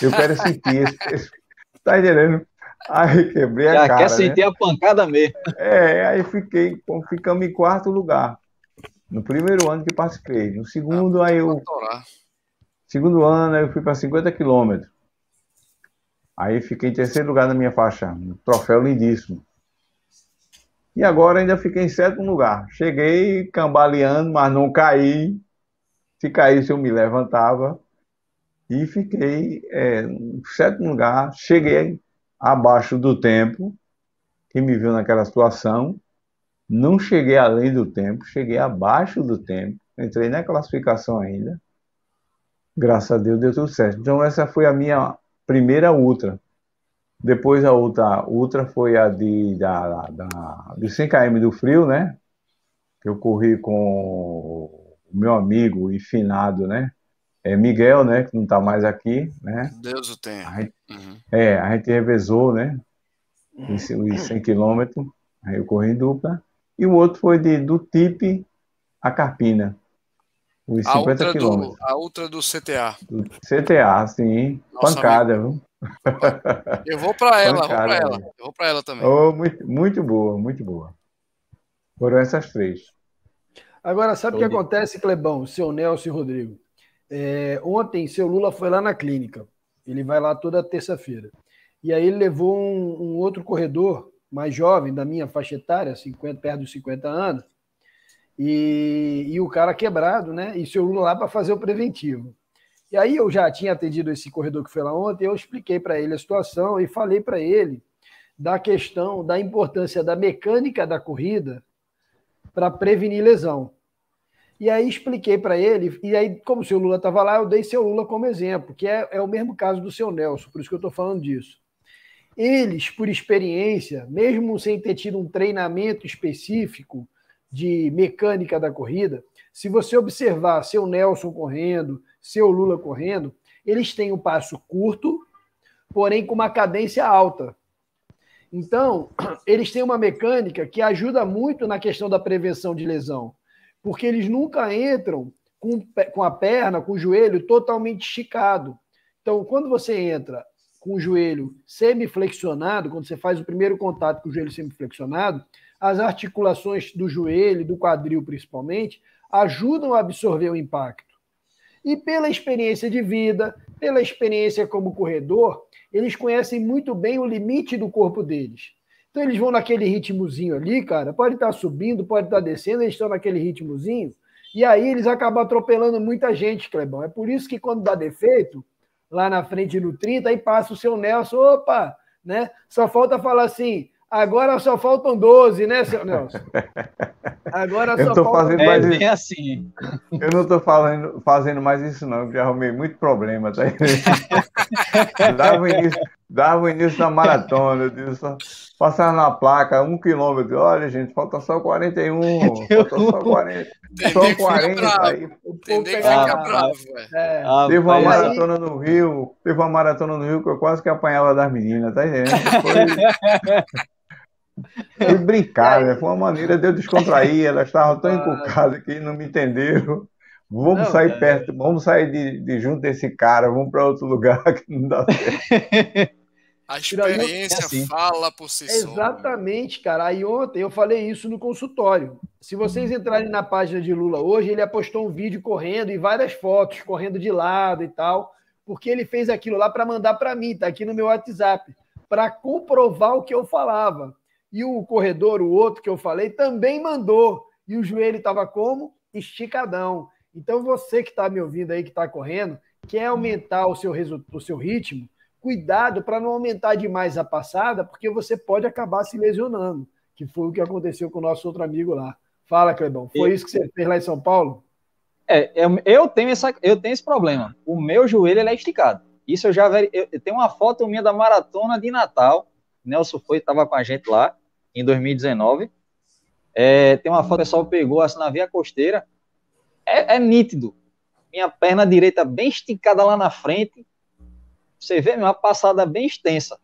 Eu quero sentir esse... Tá entendendo? Aí quebrei a Já cara. quer sentir né? a pancada mesmo. É, aí fiquei, ficamos em quarto lugar. No primeiro ano que participei. No segundo, ah, aí eu. Segundo ano, eu fui para 50 quilômetros. Aí fiquei em terceiro lugar na minha faixa. Um troféu lindíssimo. E agora ainda fiquei em sétimo lugar. Cheguei cambaleando, mas não caí. Se caísse, eu me levantava. E fiquei é, em sétimo lugar. Cheguei abaixo do tempo. que me viu naquela situação. Não cheguei além do tempo, cheguei abaixo do tempo, entrei na classificação ainda. Graças a Deus deu tudo certo. Então essa foi a minha primeira ultra. Depois a outra ultra foi a de, da, da, de 100 km do frio, né? Que eu corri com o meu amigo e finado, né? É Miguel, né? Que não está mais aqui, né? Deus o tenha. A gente, uhum. É, a gente revezou, né? Os, os 100 quilômetros, aí eu corri em dupla. E o outro foi de, do TIP a Carpina. Os a 50 quilômetros. a outra do CTA. Do CTA, sim. Nossa, Pancada, viu? Eu vou para ela, vou para ela. Eu vou para ela também. Oh, muito, muito boa, muito boa. Foram essas três. Agora, sabe o que acontece, Clebão, seu Nelson e Rodrigo? É, ontem, seu Lula foi lá na clínica. Ele vai lá toda terça-feira. E aí ele levou um, um, outro corredor, mais jovem, da minha faixa etária, 50, perto dos 50 anos, e, e o cara quebrado, né? E seu Lula lá para fazer o preventivo. E aí eu já tinha atendido esse corredor que foi lá ontem, eu expliquei para ele a situação e falei para ele da questão da importância da mecânica da corrida para prevenir lesão. E aí expliquei para ele, e aí, como o seu Lula estava lá, eu dei seu Lula como exemplo, que é, é o mesmo caso do seu Nelson, por isso que eu estou falando disso. Eles, por experiência, mesmo sem ter tido um treinamento específico de mecânica da corrida, se você observar seu Nelson correndo, seu Lula correndo, eles têm um passo curto, porém com uma cadência alta. Então, eles têm uma mecânica que ajuda muito na questão da prevenção de lesão, porque eles nunca entram com, com a perna, com o joelho totalmente esticado. Então, quando você entra com o joelho semiflexionado, quando você faz o primeiro contato com o joelho semiflexionado, as articulações do joelho, do quadril principalmente, ajudam a absorver o impacto. E pela experiência de vida, pela experiência como corredor, eles conhecem muito bem o limite do corpo deles. Então eles vão naquele ritmozinho ali, cara, pode estar subindo, pode estar descendo, eles estão naquele ritmozinho, e aí eles acabam atropelando muita gente, Clebão. É por isso que quando dá defeito, lá na frente no 30, aí passa o seu Nelson, opa, né? Só falta falar assim, Agora só faltam 12, né, seu Nelson? Agora eu só tô fazendo mais é, isso. assim. Eu não estou fazendo, fazendo mais isso, não, já arrumei muito problema, tá? dava, início, dava início na maratona, eu disse, só, passar na placa, um quilômetro. Olha, gente, falta só 41, falta só 40. Só 40 aí. O povo pegava bravo, é. ah, Teve uma maratona no Rio, teve uma maratona no Rio que eu quase que apanhava das meninas, tá entendendo? Foi... Foi brincar, né? Foi uma maneira de eu descontrair. Elas estavam tão encucadas que não me entenderam. Vamos não, sair é... perto, vamos sair de, de junto desse cara, vamos para outro lugar que não dá certo. A experiência é assim. fala por si só. Exatamente, cara. Aí ontem eu falei isso no consultório. Se vocês entrarem na página de Lula hoje, ele apostou um vídeo correndo e várias fotos, correndo de lado e tal, porque ele fez aquilo lá para mandar para mim, tá aqui no meu WhatsApp, para comprovar o que eu falava. E o corredor, o outro que eu falei, também mandou. E o joelho estava como? Esticadão. Então, você que está me ouvindo aí, que está correndo, quer aumentar o seu, o seu ritmo, cuidado para não aumentar demais a passada, porque você pode acabar se lesionando, que foi o que aconteceu com o nosso outro amigo lá. Fala, Clebão. Foi isso que você fez lá em São Paulo? É, eu, tenho, essa, eu tenho esse problema. O meu joelho é esticado. Isso eu já eu, eu tenho uma foto minha da maratona de Natal. Nelson foi, estava com a gente lá em 2019. É, tem uma foto que o pessoal pegou assim na via costeira. É, é, nítido. Minha perna direita bem esticada lá na frente. Você vê uma passada bem extensa.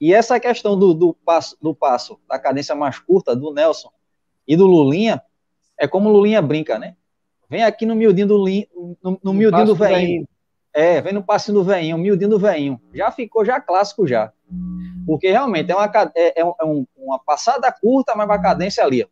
E essa questão do, do, passo, do passo, da cadência mais curta do Nelson e do Lulinha, é como o Lulinha brinca, né? Vem aqui no miudinho do, no, no miudinho do veinho. É, vem no passinho do veinho, miudinho do veinho. Já ficou já clássico já. Porque realmente é uma, é, é, é um, uma passada curta, mas uma cadência ali.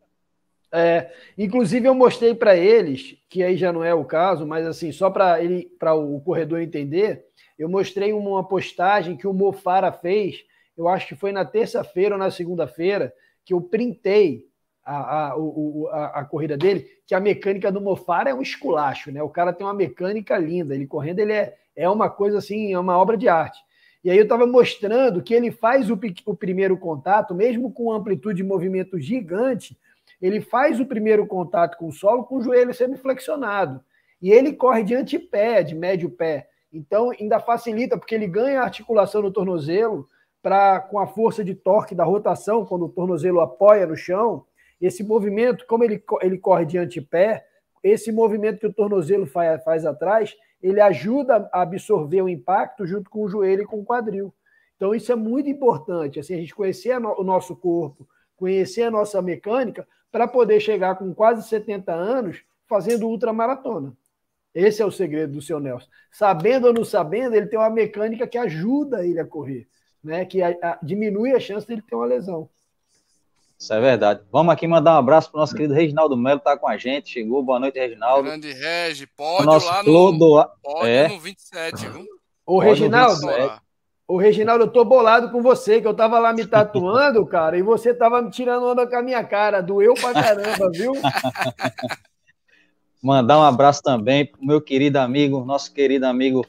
É, inclusive eu mostrei para eles, que aí já não é o caso, mas assim, só para ele, para o corredor entender, eu mostrei uma postagem que o Mofara fez, eu acho que foi na terça-feira ou na segunda-feira, que eu printei a, a, a, a, corrida dele, que a mecânica do Mofara é um esculacho, né? O cara tem uma mecânica linda, ele correndo, ele é, é uma coisa assim, é uma obra de arte. E aí eu estava mostrando que ele faz o, o primeiro contato, mesmo com amplitude de movimento gigante, ele faz o primeiro contato com o solo com o joelho semiflexionado. E ele corre de antepé, de médio pé. Então, ainda facilita, porque ele ganha articulação no tornozelo para com a força de torque da rotação, quando o tornozelo apoia no chão, esse movimento, como ele, ele corre de antepé, esse movimento que o tornozelo faz, faz atrás, ele ajuda a absorver o impacto junto com o joelho e com o quadril. Então, isso é muito importante, assim, a gente conhecer o nosso corpo, conhecer a nossa mecânica, para poder chegar com quase 70 anos fazendo ultramaratona. Esse é o segredo do seu Nelson. Sabendo ou não sabendo, ele tem uma mecânica que ajuda ele a correr, né? que a, a, diminui a chance dele ter uma lesão. Isso é verdade. Vamos aqui mandar um abraço para o nosso querido Reginaldo Melo, que está com a gente. Chegou, boa noite, Reginaldo. Grande Regi, pode nosso lá no, pode é. no 27, viu? Ô, Reginaldo, Ô, Reginaldo, eu tô bolado com você, que eu tava lá me tatuando, cara, e você tava me tirando onda com a minha cara. Doeu pra caramba, viu? Mandar um abraço também pro meu querido amigo, nosso querido amigo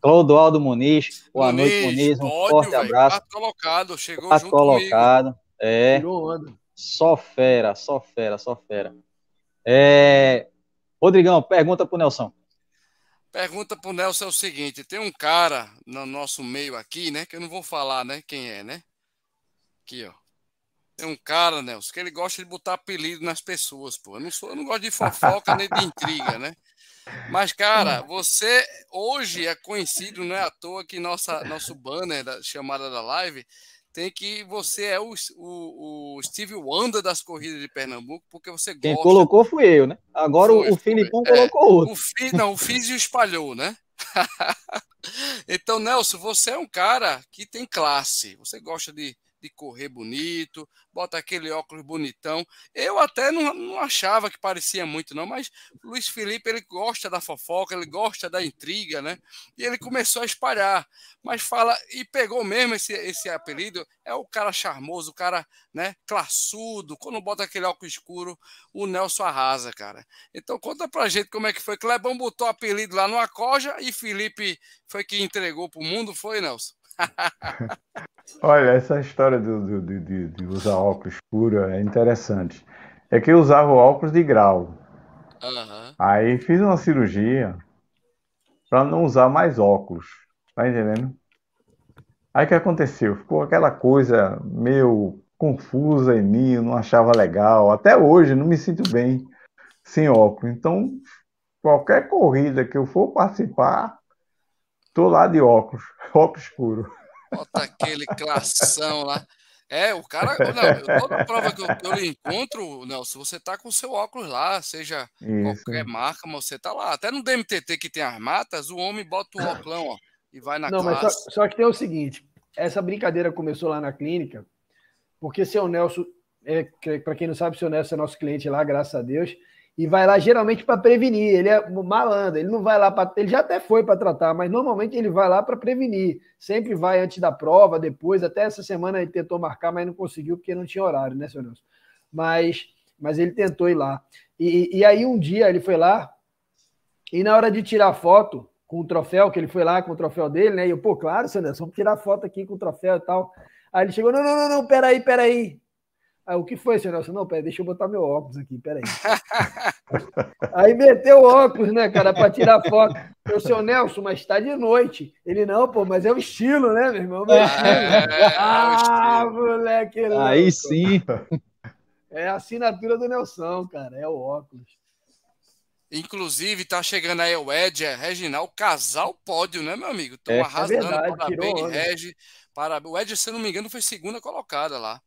Clodoaldo Muniz. Boa Muniz, noite, Muniz. Um pódio, forte véio, abraço. Quarto colocado, chegou quarto junto colocado. Comigo. É. Só fera, só fera, só fera. É... Rodrigão, pergunta pro Nelson. Pergunta pro Nelson é o seguinte: tem um cara no nosso meio aqui, né? Que eu não vou falar, né? Quem é, né? Aqui, ó. Tem um cara, Nelson, que ele gosta de botar apelido nas pessoas, pô. Eu não, sou, eu não gosto de fofoca nem de intriga, né? Mas, cara, você hoje é conhecido, não é à toa que nossa, nosso banner da chamada da live tem que você é o, o, o Steve Wonder das corridas de Pernambuco, porque você gosta. Quem colocou fui eu, né? Agora foi, o Filipão foi. colocou é, outro. O fi, não, o Físio espalhou, né? então, Nelson, você é um cara que tem classe. Você gosta de de correr bonito, bota aquele óculos bonitão. Eu até não, não achava que parecia muito, não, mas Luiz Felipe ele gosta da fofoca, ele gosta da intriga, né? E ele começou a espalhar. Mas fala, e pegou mesmo esse, esse apelido, é o cara charmoso, o cara, né, classudo. Quando bota aquele óculos escuro, o Nelson arrasa, cara. Então conta pra gente como é que foi. Clebão botou apelido lá no Acoja e Felipe foi que entregou pro mundo, foi, Nelson? Olha, essa história do, do, de, de, usar óculos escuro é interessante. É que eu usava óculos de grau. Uhum. Aí fiz uma cirurgia para não usar mais óculos. Tá entendendo? Aí o que aconteceu? Ficou aquela coisa meio confusa em mim, eu não achava legal. Até hoje não me sinto bem sem óculos. Então, qualquer corrida que eu for participar, tô lá de óculos, óculos escuro. Bota aquele clação lá. É, o cara. Não, toda prova que eu, eu lhe encontro, Nelson, você tá com o seu óculos lá, seja Isso. qualquer marca, mas você tá lá. Até no DMTT que tem as matas, o homem bota o óculos, ó, e vai na Não, classe. mas só, só, que tem o seguinte: essa brincadeira começou lá na clínica, porque seu Nelson, é, para quem não sabe, seu Nelson é nosso cliente lá, graças a Deus e vai lá geralmente para prevenir. Ele é malandro, ele não vai lá para. Ele já até foi para tratar, mas normalmente ele vai lá para prevenir. Sempre vai antes da prova, depois. Até essa semana ele tentou marcar, mas não conseguiu porque não tinha horário, né, senhor Nelson? Mas, mas ele tentou ir lá. E, e aí um dia ele foi lá e na hora de tirar foto com o troféu, que ele foi lá com o troféu dele, né? E eu, pô, claro, senhor Nelson, vamos tirar foto aqui com o troféu e tal. Aí ele chegou: não, não, não, não, peraí, peraí. Aí, o que foi, senhor Nelson? Não, peraí, deixa eu botar meu óculos aqui, peraí. Aí meteu o óculos, né, cara, para tirar foto. Eu, seu Nelson, mas está de noite. Ele, não, pô, mas é o estilo, né, meu irmão? É, é, é ah, moleque. Aí louco. sim. É a assinatura do Nelson, cara, é o óculos. Inclusive, tá chegando aí o Ed, é, Reginal, casal pódio, né, meu amigo? Estão é, arrasando, é verdade, parabéns, Regi. Parabéns. O Ed, se eu não me engano, foi segunda colocada lá.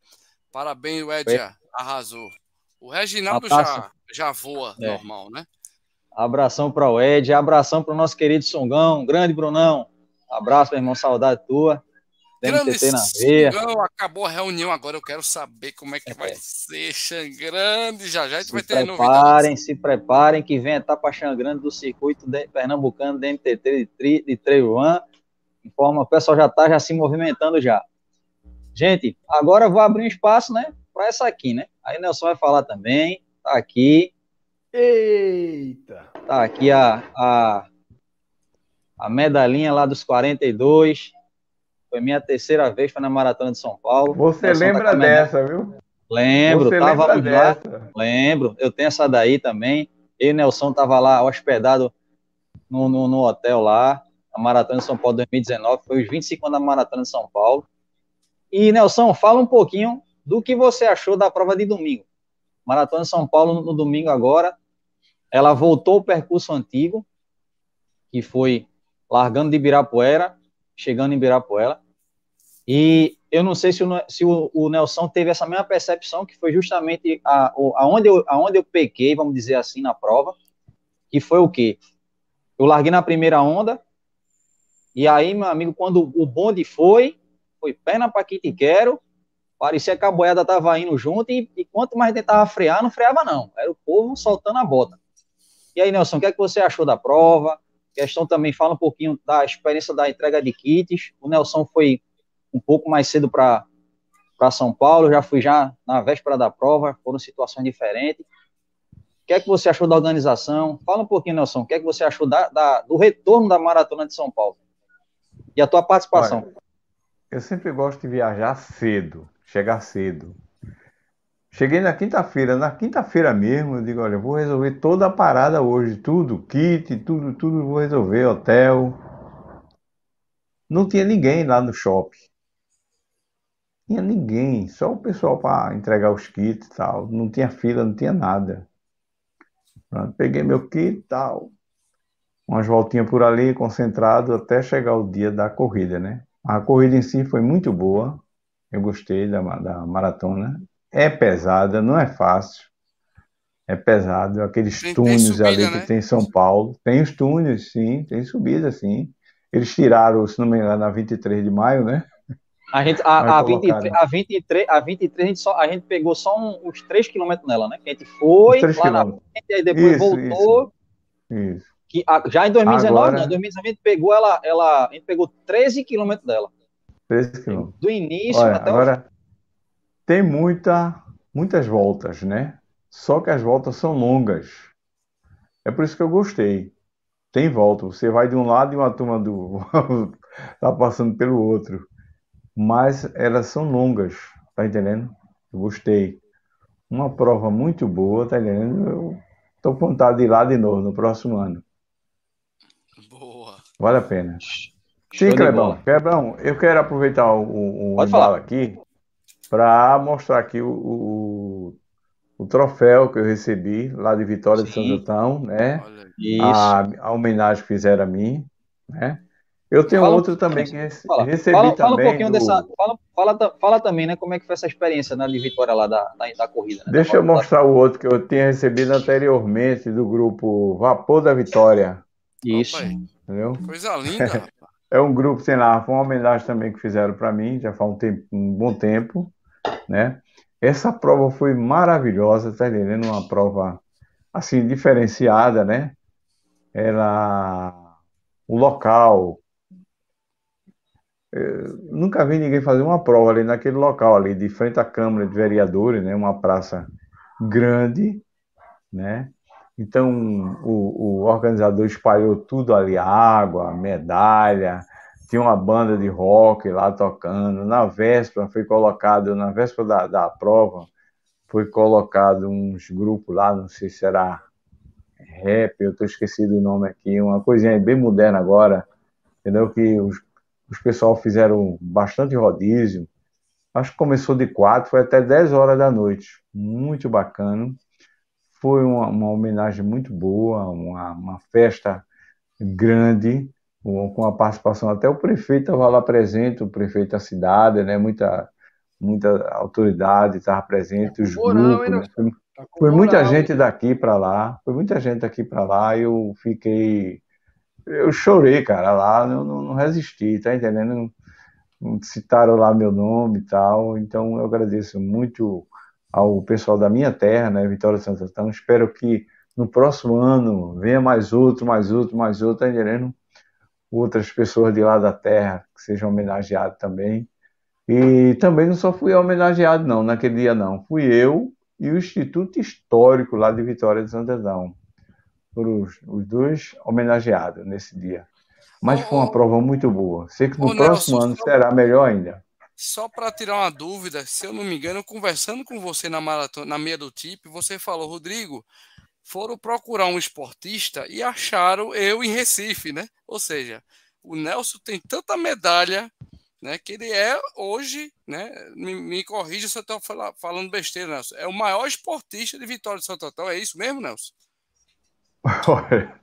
Parabéns, o Ed arrasou. O Reginaldo já, já voa é. normal, né? Abração para o Ed, abração para o nosso querido Songão, grande Brunão. Abraço, meu irmão, saudade tua. Grande na veia. Songão, acabou a reunião agora, eu quero saber como é que é. vai ser, Xangrande, já já se vai ter preparem, se preparem, que vem a etapa Xangrande do circuito de, pernambucano da MTT de, tri, de One. Informa, o pessoal já está já se movimentando já. Gente, agora eu vou abrir um espaço, né, para essa aqui, né? Aí o Nelson vai falar também. Tá aqui. Eita! Tá aqui a, a, a medalhinha lá dos 42. Foi minha terceira vez, foi na Maratona de São Paulo. Você tá lembra tá dessa, viu? Lembro, Você tava lá. Dessa. Lembro, eu tenho essa daí também. Eu e Nelson tava lá hospedado no, no, no hotel lá. A Maratona de São Paulo 2019 foi os 25 anos da Maratona de São Paulo. E, Nelson, fala um pouquinho do que você achou da prova de domingo. Maratona de São Paulo no domingo agora, ela voltou ao percurso antigo, que foi largando de Ibirapuera, chegando em Ibirapuera. E eu não sei se o, se o, o Nelson teve essa mesma percepção, que foi justamente a, aonde, eu, aonde eu pequei, vamos dizer assim, na prova, que foi o quê? Eu larguei na primeira onda, e aí, meu amigo, quando o bonde foi, foi perna para que te quero, parecia que a boiada estava indo junto, e, e quanto mais tentava frear, não freava não, era o povo soltando a bota. E aí, Nelson, o que é que você achou da prova? questão também fala um pouquinho da experiência da entrega de kits. O Nelson foi um pouco mais cedo para São Paulo, já fui já na véspera da prova, foram situações diferentes. O que é que você achou da organização? Fala um pouquinho, Nelson, o que é que você achou da, da do retorno da Maratona de São Paulo? E a tua participação? Olha, eu sempre gosto de viajar cedo, chegar cedo. Cheguei na quinta-feira, na quinta-feira mesmo, eu digo, olha, eu vou resolver toda a parada hoje, tudo, kit, tudo, tudo, vou resolver, hotel. Não tinha ninguém lá no shopping. Tinha ninguém, só o pessoal para entregar os kits e tal. Não tinha fila, não tinha nada. Pronto, peguei meu kit e tal. Umas voltinhas por ali, concentrado, até chegar o dia da corrida, né? A corrida em si foi muito boa. Eu gostei da, da maratona é pesada, não é fácil. É pesado, aqueles tem, túneis tem ali né? que tem em São Paulo. Tem os túneis, sim, tem subida, sim. Eles tiraram, se não me engano, na 23 de maio, né? A gente, a, a, 23, a 23, a 23 a gente, só, a gente pegou só um, uns 3 quilômetros nela, né? Que a gente foi lá quilômetros. na frente, aí depois isso, voltou. Isso. isso. Que, já em 2019, Agora... não, em 2019 a gente pegou ela, ela, a gente pegou 13 quilômetros dela. 13 quilômetros. Do início Olha, até agora, tem muita, muitas voltas, né? Só que as voltas são longas. É por isso que eu gostei. Tem volta. Você vai de um lado e uma turma do tá passando pelo outro. Mas elas são longas, tá entendendo? Eu gostei. Uma prova muito boa, tá entendendo? Eu tô com vontade de ir lá de novo no próximo ano. Vale a pena. Sim, Clebão. Clebão, eu quero aproveitar o, o, o falar aqui para mostrar aqui o, o, o, troféu que eu recebi lá de Vitória Sim. de Santo Antão, né? A, a, homenagem que fizeram a mim, né? Eu tenho fala, outro também que fala, recebi fala, também. Fala um pouquinho do... dessa. Fala, fala, fala, também, né? Como é que foi essa experiência né, de Vitória lá da, da, da corrida. Né, Deixa da eu mostrar o outro que eu tinha recebido anteriormente do grupo Vapor da Vitória. Isso. Entendeu? Coisa linda. é um grupo, sei lá, foi uma homenagem também que fizeram para mim, já faz um, tempo, um bom tempo né? Essa prova foi maravilhosa, tá entendendo? Uma prova assim diferenciada, né? Ela, o local, eu nunca vi ninguém fazer uma prova ali naquele local ali, de frente à Câmara de Vereadores, né? Uma praça grande, né? Então o, o organizador espalhou tudo ali, água, medalha, tinha uma banda de rock lá tocando. Na véspera foi colocado, na véspera da, da prova, foi colocado uns grupos lá, não sei se era rap, eu estou esquecido o nome aqui, uma coisinha bem moderna agora, entendeu? Que os, os pessoal fizeram bastante rodízio. Acho que começou de quatro, foi até 10 horas da noite. Muito bacana. Foi uma, uma homenagem muito boa, uma, uma festa grande com a participação até o prefeito estava lá presente, o prefeito da cidade, né? Muita, muita autoridade estava presente, os grupos. Né? Foi, tá foi muita gente daqui para lá, foi muita gente daqui para lá. Eu fiquei, eu chorei, cara, lá, não, não, não resisti, tá entendendo? Citaram lá meu nome e tal, então eu agradeço muito ao pessoal da minha terra, né, Vitória de Santo Antão. Espero que no próximo ano venha mais outro, mais outro, mais outro, tá entendendo? outras pessoas de lá da terra que sejam homenageadas também. E também não só fui homenageado, não, naquele dia não. Fui eu e o Instituto Histórico lá de Vitória de Santo Antão. Foram os, os dois homenageados nesse dia. Mas foi uma prova muito boa. Sei que no próximo ano será melhor ainda. Só para tirar uma dúvida, se eu não me engano, conversando com você na maratona, na meia do TIP, você falou, Rodrigo, foram procurar um esportista e acharam eu em Recife, né? Ou seja, o Nelson tem tanta medalha né, que ele é hoje, né, me, me corrija se eu estou falando besteira, Nelson, é o maior esportista de Vitória de Santo Antão, é isso mesmo, Nelson? Olha,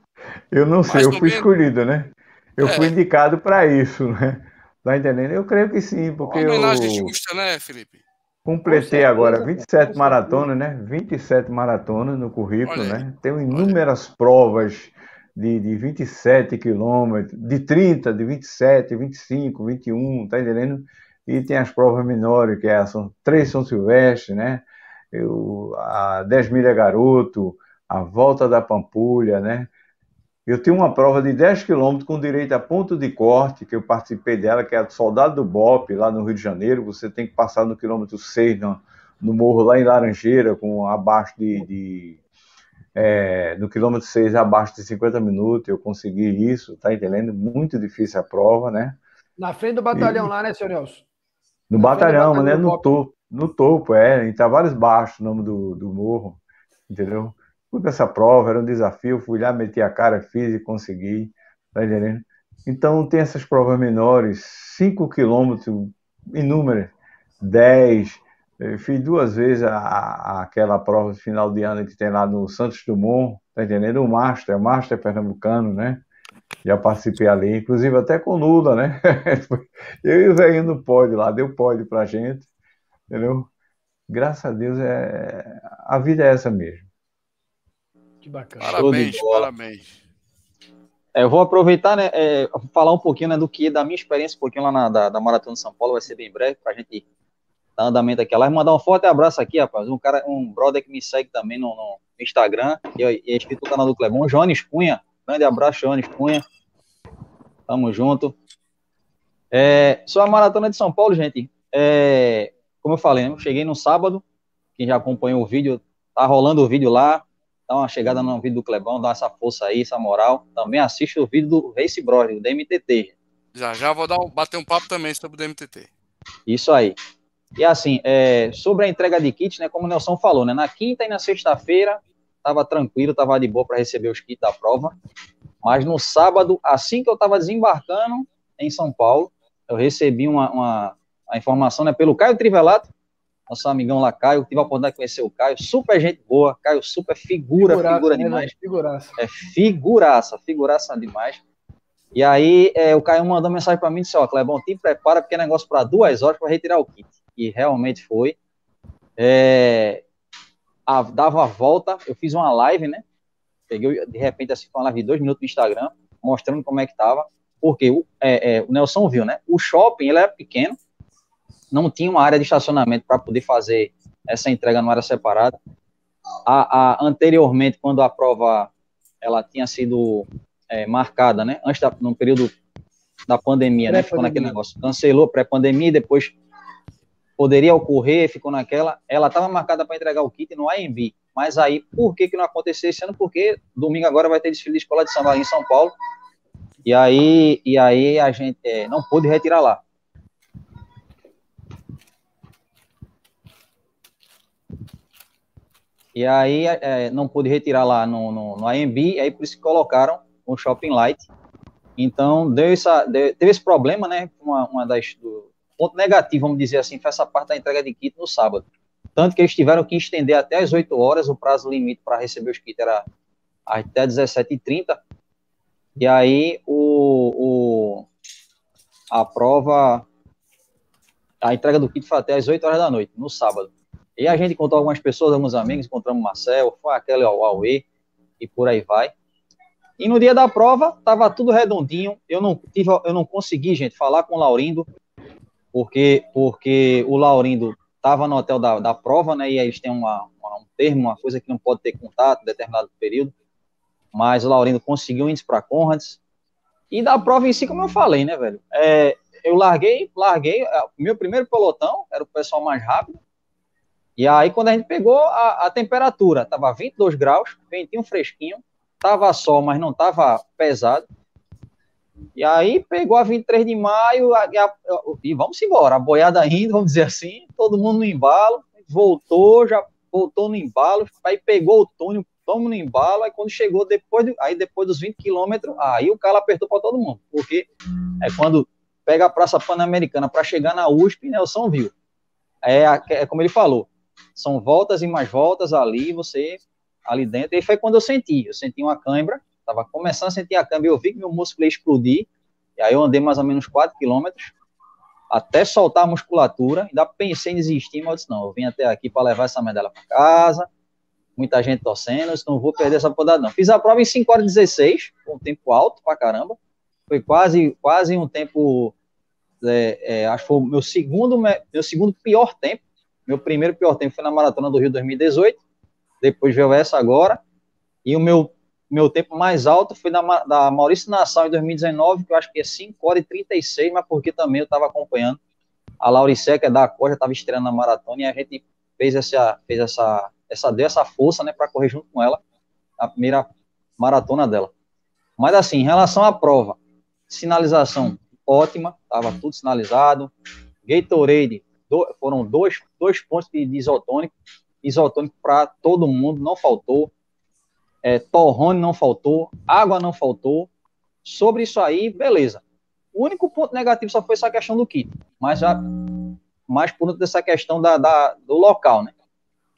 eu não sei, eu fui escolhido, né? Eu é. fui indicado para isso, né? Tá entendendo? Eu creio que sim, porque Uma homenagem eu... justa, né, Felipe? Completei agora 27 maratonas, né? 27 maratonas no currículo, né? Tenho inúmeras provas de, de 27 quilômetros, de 30, de 27, 25, 21, tá entendendo? E tem as provas menores, que é, são três São Silvestre, né? Eu, a 10 milha garoto, a volta da Pampulha, né? Eu tenho uma prova de 10 quilômetros com direito a ponto de corte, que eu participei dela, que é a Soldado do Bop, lá no Rio de Janeiro. Você tem que passar no quilômetro 6, no, no morro lá em Laranjeira, com abaixo de, de é, no quilômetro 6 abaixo de 50 minutos, eu consegui isso, tá entendendo? Muito difícil a prova, né? Na frente do batalhão e... lá, né, senhor Nelson? No batalhão, batalhão, né? No topo, no topo, é, em Tavares Baixo, o nome do, do morro, entendeu? Fui para essa prova, era um desafio, fui lá, meti a cara, fiz e consegui, tá entendendo? Então tem essas provas menores, 5 quilômetros, inúmeras, 10, eu fiz duas vezes a, a, aquela prova de final de ano que tem lá no Santos Dumont, tá entendendo? O Master, o Master pernambucano, né? Já participei ali, inclusive até com Lula, né? Eu e o velhinho no pódio lá, deu pódio pra gente, entendeu? Graças a Deus, é... a vida é essa mesmo. Que bacana. Parabéns, parabéns. É, eu vou aproveitar, né, é, falar um pouquinho né, do que da minha experiência, um pouquinho lá na da, da Maratona de São Paulo, vai ser bem breve, para a gente dar andamento aqui lá. Mandar um forte abraço aqui, rapaz. Um cara, um brother que me segue também no, no Instagram, e, é inscrito no canal do Clebon, Jones Cunha. Grande abraço, Jones Cunha. Tamo junto. É, a maratona de São Paulo, gente. É, como eu falei, né, eu cheguei no sábado. Quem já acompanhou o vídeo, tá rolando o vídeo lá. Dá uma chegada no vídeo do Clebão, dá essa força aí, essa moral. Também assiste o vídeo do Race Bros, do DMTT. Já, já vou dar um, bater um papo também sobre o DMTT. Isso aí. E assim, é, sobre a entrega de kits, né, como o Nelson falou, né, na quinta e na sexta-feira estava tranquilo, estava de boa para receber os kits da prova. Mas no sábado, assim que eu estava desembarcando em São Paulo, eu recebi uma, uma a informação né, pelo Caio Trivelato, nosso amigão lá, Caio, tive a oportunidade de conhecer o Caio, super gente boa, Caio super figura, figuraça, figura né, demais. Figuraça. É figuraça, figuraça demais. E aí é, o Caio mandou mensagem para mim e disse, ó, Clebão, te prepara porque é negócio para duas horas para retirar o kit e realmente foi. É, a, dava a volta, eu fiz uma live, né? Peguei, de repente, assim, uma live de dois minutos no Instagram, mostrando como é que tava, porque o, é, é, o Nelson viu, né? O shopping, ele era pequeno, não tinha uma área de estacionamento para poder fazer essa entrega numa área separada. A, a, anteriormente, quando a prova ela tinha sido é, marcada, né? Antes da, no período da pandemia, né? Ficou naquele negócio. Cancelou pré-pandemia, depois poderia ocorrer, ficou naquela. Ela estava marcada para entregar o kit no AMB. Mas aí, por que, que não aconteceu esse ano? Porque domingo agora vai ter desfile de escola de samba em São Paulo. E aí, e aí a gente é, não pôde retirar lá. E aí é, não pude retirar lá no, no, no AMB, aí por isso colocaram o Shopping Light. Então, deu essa, deu, teve esse problema, né? Uma, uma das, do, ponto negativo, vamos dizer assim, foi essa parte da entrega de kit no sábado. Tanto que eles tiveram que estender até as 8 horas, o prazo limite para receber os kits era até 17h30. E aí o, o, a prova, a entrega do kit foi até as 8 horas da noite, no sábado. E a gente encontrou algumas pessoas, alguns amigos, encontramos Marcel, foi aquele Huawei, e por aí vai. E no dia da prova, estava tudo redondinho. Eu não tive, eu não consegui, gente, falar com o Laurindo porque, porque o Laurindo estava no hotel da, da prova, né, e eles têm uma, uma, um termo, uma coisa que não pode ter contato em determinado período, mas o Laurindo conseguiu índice para Conrads, e da prova em si, como eu falei, né, velho, é, eu larguei, larguei, é, meu primeiro pelotão era o pessoal mais rápido, e aí quando a gente pegou a, a temperatura, tava 22 graus, ventinho fresquinho, tava sol, mas não tava pesado, e aí pegou a 23 de maio a, a, e vamos embora, a boiada indo, vamos dizer assim, todo mundo no embalo, voltou, já voltou no embalo, aí pegou o túnel, toma no embalo, aí quando chegou depois, aí depois dos 20 quilômetros, aí o cara apertou para todo mundo, porque é quando pega a Praça Pan-Americana para chegar na USP, Nelson viu. É, é como ele falou, são voltas e mais voltas ali, você ali dentro. E foi quando eu senti, eu senti uma cãibra, estava começando a sentir a câmbio, eu vi que meu músculo ia explodir, e aí eu andei mais ou menos 4 quilômetros, até soltar a musculatura, ainda pensei em desistir, mas eu disse, não, eu vim até aqui para levar essa medalha para casa, muita gente torcendo, eu disse, não vou perder essa podada não. Fiz a prova em 5 horas e 16, um tempo alto para caramba, foi quase, quase um tempo, é, é, acho que foi o meu segundo, meu segundo pior tempo, meu primeiro pior tempo foi na Maratona do Rio 2018, depois veio essa agora, e o meu meu tempo mais alto foi da, da Maurício Nassau em 2019, que eu acho que é 5 horas e 36, mas porque também eu estava acompanhando. A Lauricé, que é da Coja, estava estreando na maratona, e a gente fez essa, fez essa, essa, deu essa força, né, para correr junto com ela, a primeira maratona dela. Mas assim, em relação à prova, sinalização ótima, estava tudo sinalizado, Gatorade, do, foram dois, dois pontos de, de isotônico, isotônico para todo mundo, não faltou, é, torrone não faltou, água não faltou. Sobre isso aí, beleza. O único ponto negativo só foi essa questão do kit, mas já mais por dessa questão da, da, do local, né?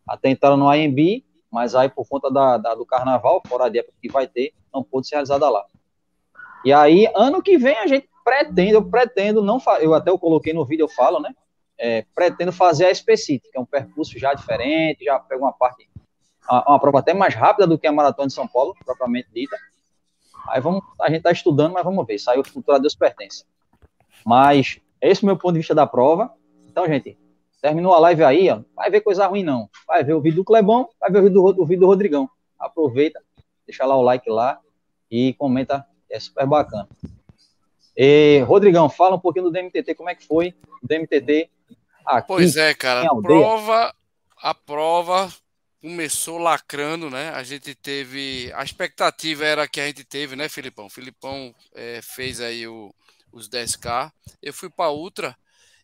Até entraram no IMB, mas aí por conta da, da, do carnaval, fora de época que vai ter, não pôde ser realizada lá. E aí, ano que vem, a gente pretende, eu pretendo, não eu até eu coloquei no vídeo, eu falo, né? É, pretendo fazer a específica, é um percurso já diferente, já pega uma parte uma prova até mais rápida do que a Maratona de São Paulo, propriamente dita. Aí vamos, a gente está estudando, mas vamos ver. Saiu o futuro a Deus pertence. Mas esse é o meu ponto de vista da prova. Então, gente, terminou a live aí, ó, vai ver coisa ruim não. Vai ver o vídeo do Clebão, vai ver o vídeo do, o vídeo do Rodrigão. Aproveita, deixa lá o like lá e comenta, é super bacana. E, Rodrigão, fala um pouquinho do DMTT, como é que foi o DMTT aqui Pois é, cara, a prova, a prova começou lacrando, né? A gente teve. A expectativa era que a gente teve, né, Filipão? Filipão é, fez aí o, os 10K. Eu fui para Ultra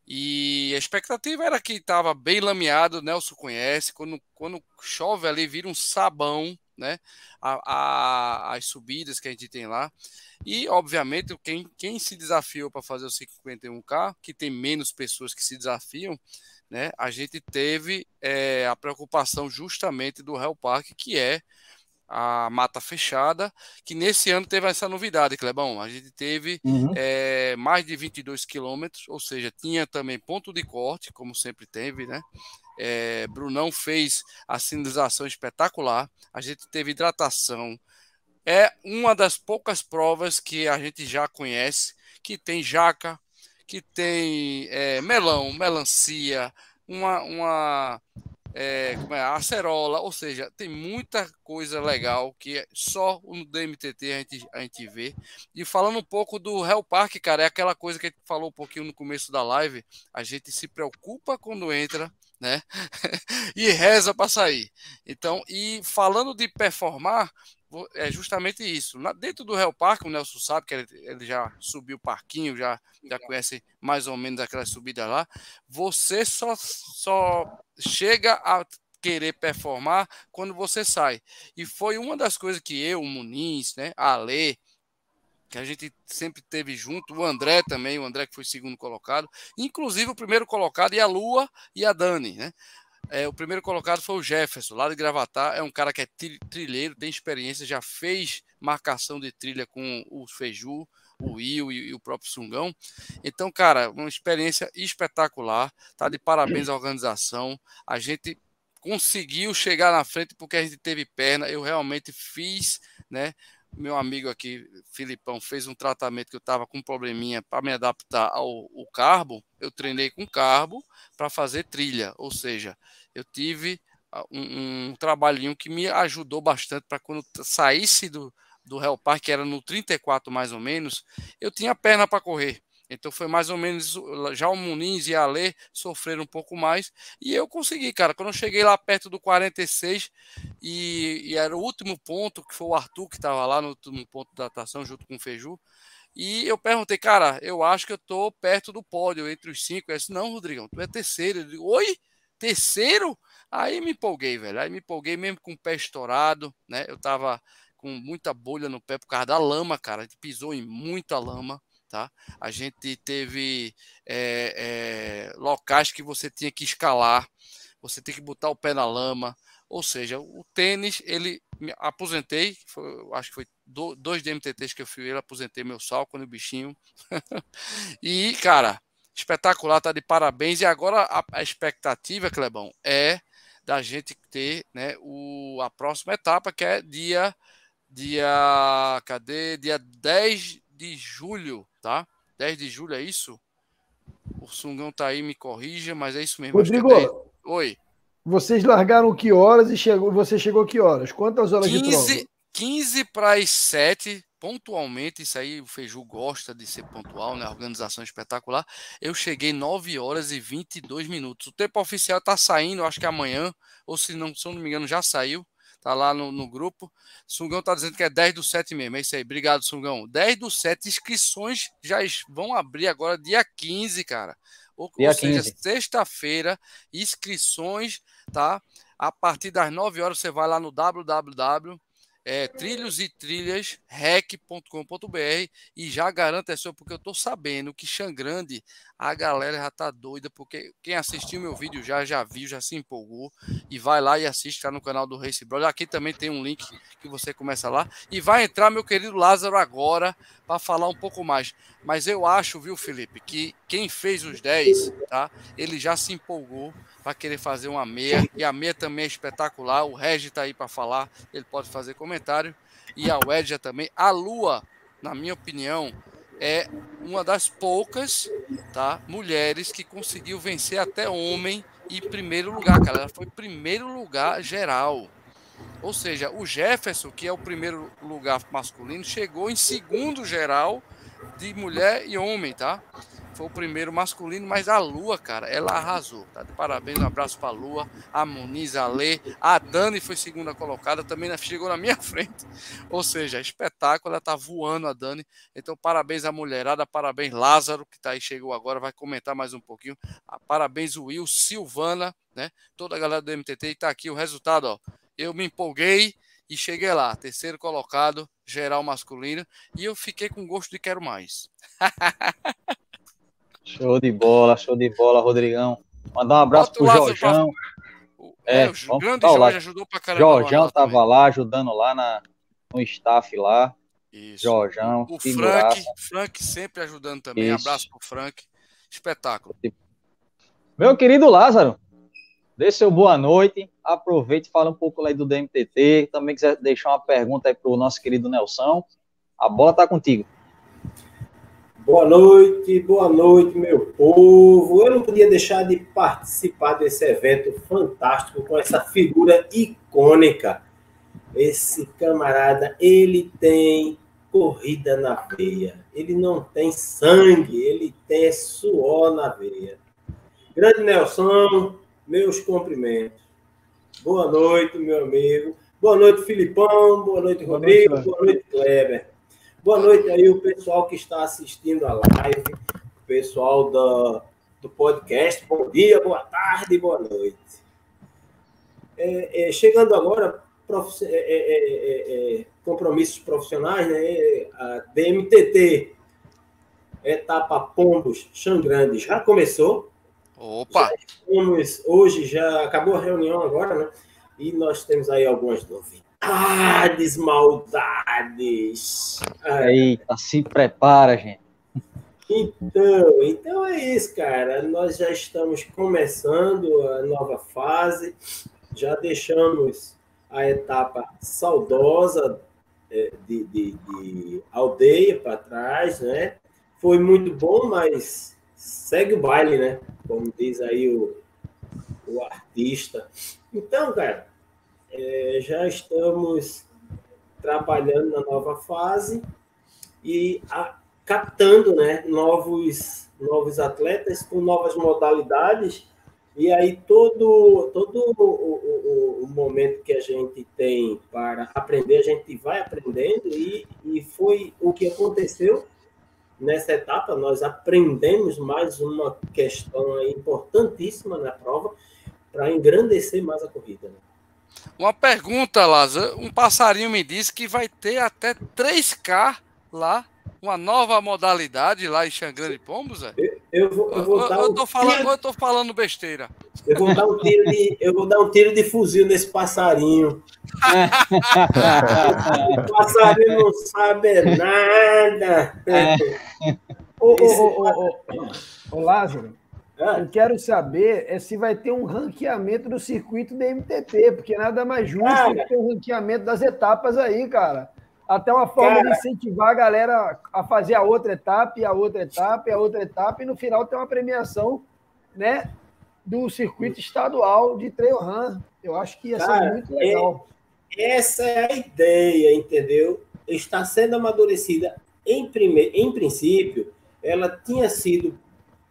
e a expectativa era que estava bem lameado, Nelson conhece. Quando, quando chove ali, vira um sabão, né? A, a, as subidas que a gente tem lá. E, obviamente, quem, quem se desafiou para fazer o 51K, que tem menos pessoas que se desafiam, né, a gente teve é, a preocupação justamente do Real Park, que é a mata fechada, que nesse ano teve essa novidade, Clebão. A gente teve uhum. é, mais de 22 quilômetros, ou seja, tinha também ponto de corte, como sempre teve, né? É, Brunão fez a sinalização espetacular, a gente teve hidratação. É uma das poucas provas que a gente já conhece, que tem jaca, que tem é, melão, melancia, uma, uma é, como é, acerola, ou seja, tem muita coisa legal que só no DMTT a gente, a gente vê. E falando um pouco do Hell Park, cara, é aquela coisa que a gente falou um pouquinho no começo da live, a gente se preocupa quando entra, né? e reza para sair. Então, e falando de performar, é justamente isso. Na, dentro do Real Park, o Nelson sabe que ele, ele, já subiu o parquinho, já, já conhece mais ou menos aquela subida lá. Você só, só chega a querer performar quando você sai. E foi uma das coisas que eu, o Muniz, né, a Alê, que a gente sempre teve junto, o André também, o André que foi segundo colocado, inclusive o primeiro colocado e a Lua e a Dani, né? É, o primeiro colocado foi o Jefferson, lá de Gravatar. É um cara que é trilheiro, tem experiência, já fez marcação de trilha com o Feiju, o Will e, o próprio Sungão. Então, cara, uma experiência espetacular. Tá de parabéns à organização. A gente conseguiu chegar na frente porque a gente teve perna. Eu realmente fiz, né? Meu amigo aqui, Filipão, fez um tratamento que eu estava com um probleminha para me adaptar ao, ao carbo. Eu treinei com carbo para fazer trilha, ou seja, eu tive ah, um, um trabalhinho que me ajudou bastante para quando saísse do, do Real Park, que era no 34 mais ou menos, eu tinha perna para correr. Então foi mais ou menos já o Muniz e a Alê sofreram um pouco mais e eu consegui, cara. Quando eu cheguei lá perto do 46 e, e era o último ponto, que foi o Arthur que estava lá no último ponto da datação junto com o Feiju. E eu perguntei, cara, eu acho que eu tô perto do pódio, entre os cinco. Eu disse, não, Rodrigão, tu é terceiro. Eu digo, oi? Terceiro? Aí me empolguei, velho. Aí me empolguei mesmo com o pé estourado, né? Eu tava com muita bolha no pé por causa da lama, cara. A gente pisou em muita lama tá? A gente teve é, é, locais que você tinha que escalar, você tem que botar o pé na lama, ou seja, o tênis, ele me aposentei, foi, acho que foi do, dois DMTTs que eu fui ele, aposentei meu salco no bichinho. e, cara, espetacular, tá de parabéns. E agora a, a expectativa, Clebão, é da gente ter né, o, a próxima etapa, que é dia, dia, cadê? Dia 10 de julho, tá? 10 de julho, é isso? O Sungão tá aí, me corrija, mas é isso mesmo. Rodrigo, é Oi. Vocês largaram que horas e chegou, você chegou que horas? Quantas horas 15, de prova? 15 para as 7, pontualmente, isso aí o Feiju gosta de ser pontual, né? Organização espetacular. Eu cheguei 9 horas e 22 minutos. O tempo oficial está saindo, acho que amanhã, ou se não, se não me engano, já saiu. Tá lá no, no grupo. Sungão tá dizendo que é 10 do 7 mesmo. É isso aí. Obrigado, Sungão. 10 do 7. Inscrições já vão abrir agora dia 15, cara. Ou, ou seja, sexta-feira, inscrições, tá? A partir das 9 horas você vai lá no www é, trilhos e trilhas rec.com.br e já garanta é seu, porque eu tô sabendo que Xangrande, a galera já tá doida, porque quem assistiu meu vídeo já, já viu, já se empolgou e vai lá e assiste, tá no canal do Race Brother. Aqui também tem um link que você começa lá e vai entrar meu querido Lázaro agora para falar um pouco mais. Mas eu acho, viu, Felipe, que quem fez os 10, tá? Ele já se empolgou para querer fazer uma meia. E a meia também é espetacular. O Regi está aí para falar, ele pode fazer comentário. E a Wedja também. A Lua, na minha opinião, é uma das poucas tá, mulheres que conseguiu vencer até homem em primeiro lugar, cara. Ela foi primeiro lugar geral. Ou seja, o Jefferson, que é o primeiro lugar masculino, chegou em segundo geral de mulher e homem, tá? Foi o primeiro masculino, mas a Lua, cara, ela arrasou. Tá de parabéns, um abraço pra Lua, a Muniz, a Lê, a Dani foi segunda colocada, também chegou na minha frente. Ou seja, espetáculo, ela tá voando a Dani. Então, parabéns à mulherada, parabéns Lázaro, que tá aí, chegou agora, vai comentar mais um pouquinho. Ah, parabéns Will, Silvana, né? Toda a galera do MTT e tá aqui o resultado, ó. Eu me empolguei e cheguei lá, terceiro colocado, geral masculino, e eu fiquei com gosto de quero mais. Show de bola, show de bola, Rodrigão. Mandar um abraço pro Jorjão. É, é, o grande Jorge ajudou pra caramba. Jorjão tava também. lá ajudando lá na, no staff lá. Isso. Jorjão. O Frank, Frank sempre ajudando também. Isso. Abraço pro Frank. Espetáculo. Meu querido Lázaro, dê seu boa noite. Aproveite e fala um pouco aí do DMTT. Também quiser deixar uma pergunta aí pro nosso querido Nelson. A bola tá contigo. Boa noite, boa noite, meu povo. Eu não podia deixar de participar desse evento fantástico com essa figura icônica. Esse camarada, ele tem corrida na veia. Ele não tem sangue, ele tem suor na veia. Grande Nelson, meus cumprimentos. Boa noite, meu amigo. Boa noite, Filipão. Boa noite, Rodrigo. Boa noite, boa noite Kleber. Boa noite aí, o pessoal que está assistindo a live, o pessoal do, do podcast. Bom dia, boa tarde, boa noite. É, é, chegando agora, prof, é, é, é, é, compromissos profissionais, né? A DMTT, etapa Pombos Xangrande, já começou. Opa! Já estamos, hoje já acabou a reunião agora, né? E nós temos aí algumas novidades Maldades, maldades. Eita, se prepara, gente. Então, então é isso, cara. Nós já estamos começando a nova fase, já deixamos a etapa saudosa é, de, de, de aldeia para trás, né? Foi muito bom, mas segue o baile, né? Como diz aí o, o artista. Então, cara, é, já estamos trabalhando na nova fase e a, captando né, novos, novos atletas com novas modalidades. E aí todo, todo o, o, o, momento que a gente tem para aprender, a gente vai aprendendo, e, e foi o que aconteceu nessa etapa. Nós aprendemos mais uma questão importantíssima na prova para engrandecer mais a corrida. Né? Uma pergunta, Lázaro. Um passarinho me disse que vai ter até 3K lá uma nova modalidade lá em Xangã de Pombos, é? Eu, eu vou, eu, vou eu, dar eu um tô falando, tiro, eu tô falando besteira. eu vou dar um tiro de, eu vou dar um tiro de fuzil nesse passarinho. O passarinho não sabe nada. Ô, ô, ô, ô, ô, ô, Lázaro, eu quero saber é se vai ter um ranqueamento do circuito da MTT, porque nada mais justo Cara. que ter um ranqueamento das etapas aí, cara. Até uma forma Cara. de incentivar a galera a fazer a outra etapa, e a outra etapa, e a outra etapa, e no final ter uma premiação, né, do circuito estadual de trail run. Eu acho que ia ser Cara, muito legal. Essa é a ideia, entendeu? Está sendo amadurecida. Em, prime... em princípio, ela tinha sido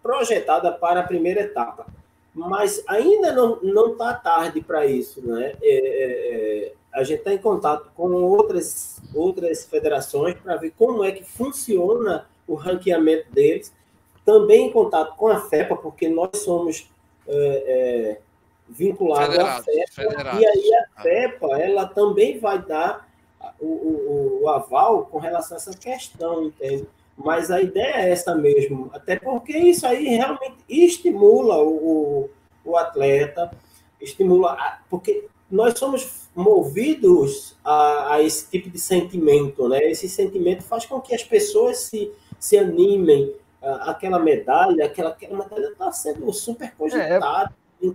projetada para a primeira etapa, mas ainda não está tarde para isso. Né? É, é, é, a gente está em contato com outras, outras federações para ver como é que funciona o ranqueamento deles. Também em contato com a FEPA, porque nós somos é, é, vinculados à FEPA. federados. E aí a FEPA ela também vai dar o, o, o aval com relação a essa questão, entende? Mas a ideia é essa mesmo, até porque isso aí realmente estimula o, o, atleta, estimula, porque nós somos movidos a, a esse tipo de sentimento, né? Esse sentimento faz com que as pessoas se, se animem, aquela medalha, aquela, aquela medalha está sendo super cogitada,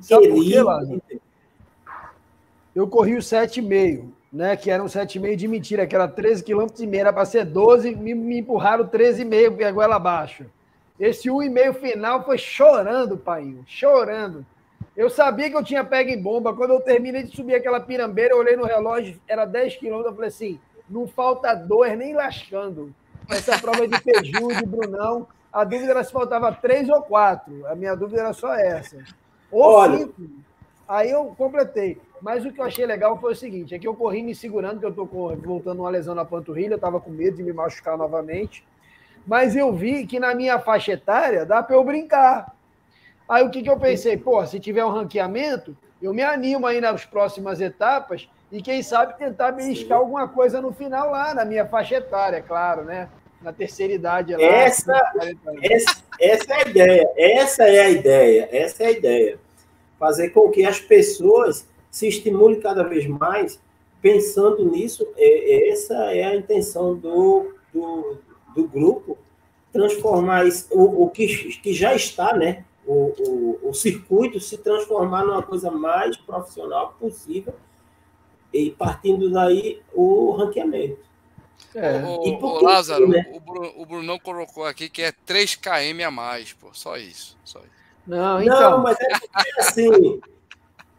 querida, Lázaro? Eu corri o 7,5, né? Que era um 7,5 de mentira, que era 13 km e meio, era para ser 12, me, me empurraram 13,5 porque a goela abaixo. Esse 1,5 final foi chorando, pai, chorando. Eu sabia que eu tinha pego em bomba. Quando eu terminei de subir aquela pirambeira, eu olhei no relógio, era 10 quilômetros, eu falei assim, não falta dois nem lascando. Essa prova de Peju, de Brunão, a dúvida era se faltava três ou quatro. A minha dúvida era só essa. Ou Olha. cinco. Aí eu completei. Mas o que eu achei legal foi o seguinte: é que eu corri me segurando, que eu tô com- voltando uma lesão na panturrilha, eu tava com medo de me machucar novamente. Mas eu vi que na minha faixa etária dá para eu brincar. Aí o que, que eu pensei? Pô, se tiver um ranqueamento, eu me animo aí nas próximas etapas e quem sabe tentar beliscar alguma coisa no final lá, na minha faixa etária, claro, né? Na terceira idade lá. Essa- Essa, essa é a ideia, essa é a ideia, essa é a ideia. Fazer com que as pessoas se estimulem cada vez mais pensando nisso, é, essa é a intenção do, do, do grupo, transformar isso, o, o que, que já está, né? O, o, o circuito se transformar numa coisa mais profissional possível e partindo daí o ranqueamento. É. E ô, que Lázaro, né? o, Bru- o Brunão colocou aqui que é 3 km a mais, pô. Só isso. Só isso. Não, Não, então. mas é porque, assim,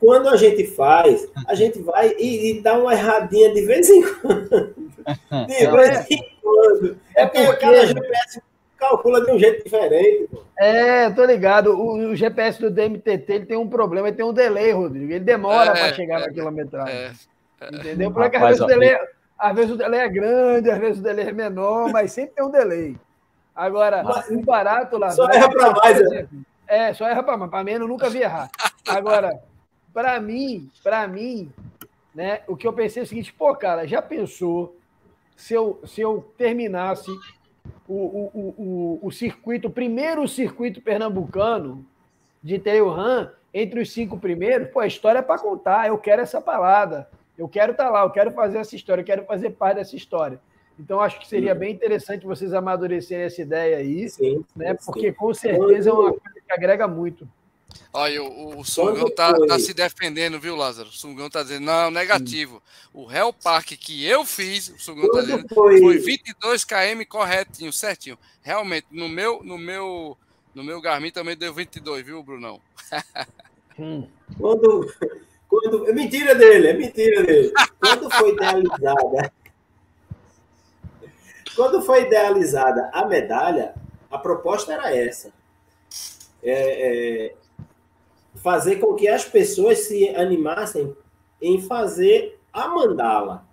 quando a gente faz, a gente vai e, e dá uma erradinha de vez em quando. De vez em quando. É É porque porque- cada GPS calcula de um jeito diferente. pô. É, tô ligado. O, o GPS do DMTT ele tem um problema, ele tem um delay, Rodrigo. Ele demora É, para chegar é, na quilometragem. É, Entendeu? Porque às Rapaz, vezes, o ó, delay, às vezes o delay é grande, às vezes o delay é menor, mas sempre tem um delay. Agora, Mas- o barato lá. Só erra pra mais, né? É, só erra para mais. Para menos nunca vi errar. Agora, para mim, para mim, né, o que eu pensei é o seguinte, pô, cara, já pensou se eu, se eu terminasse o, o, o, o, o circuito, o primeiro circuito pernambucano de trail run entre os cinco primeiros, pô, a história é para contar, eu quero essa parada, eu quero estar lá, eu quero fazer essa história, eu quero fazer parte dessa história. Então, acho que seria bem interessante vocês amadurecerem essa ideia aí, Sim, né? sim. Porque com certeza é uma coisa que agrega muito. Olha, o, o Sungão tá, foi? tá se defendendo, viu, Lázaro? O Sungão tá dizendo, não, negativo. O Hell Park que eu fiz, o Sungão tá dizendo, foi, foi 22 km corretinho, certinho. Realmente, no meu, no meu, no meu Garmin também deu 22, viu, Brunão? quando, quando. É mentira dele, é mentira dele. Quando foi idealizada. Quando foi idealizada a medalha, a proposta era essa. É, é, fazer com que as pessoas se animassem em fazer a mandala.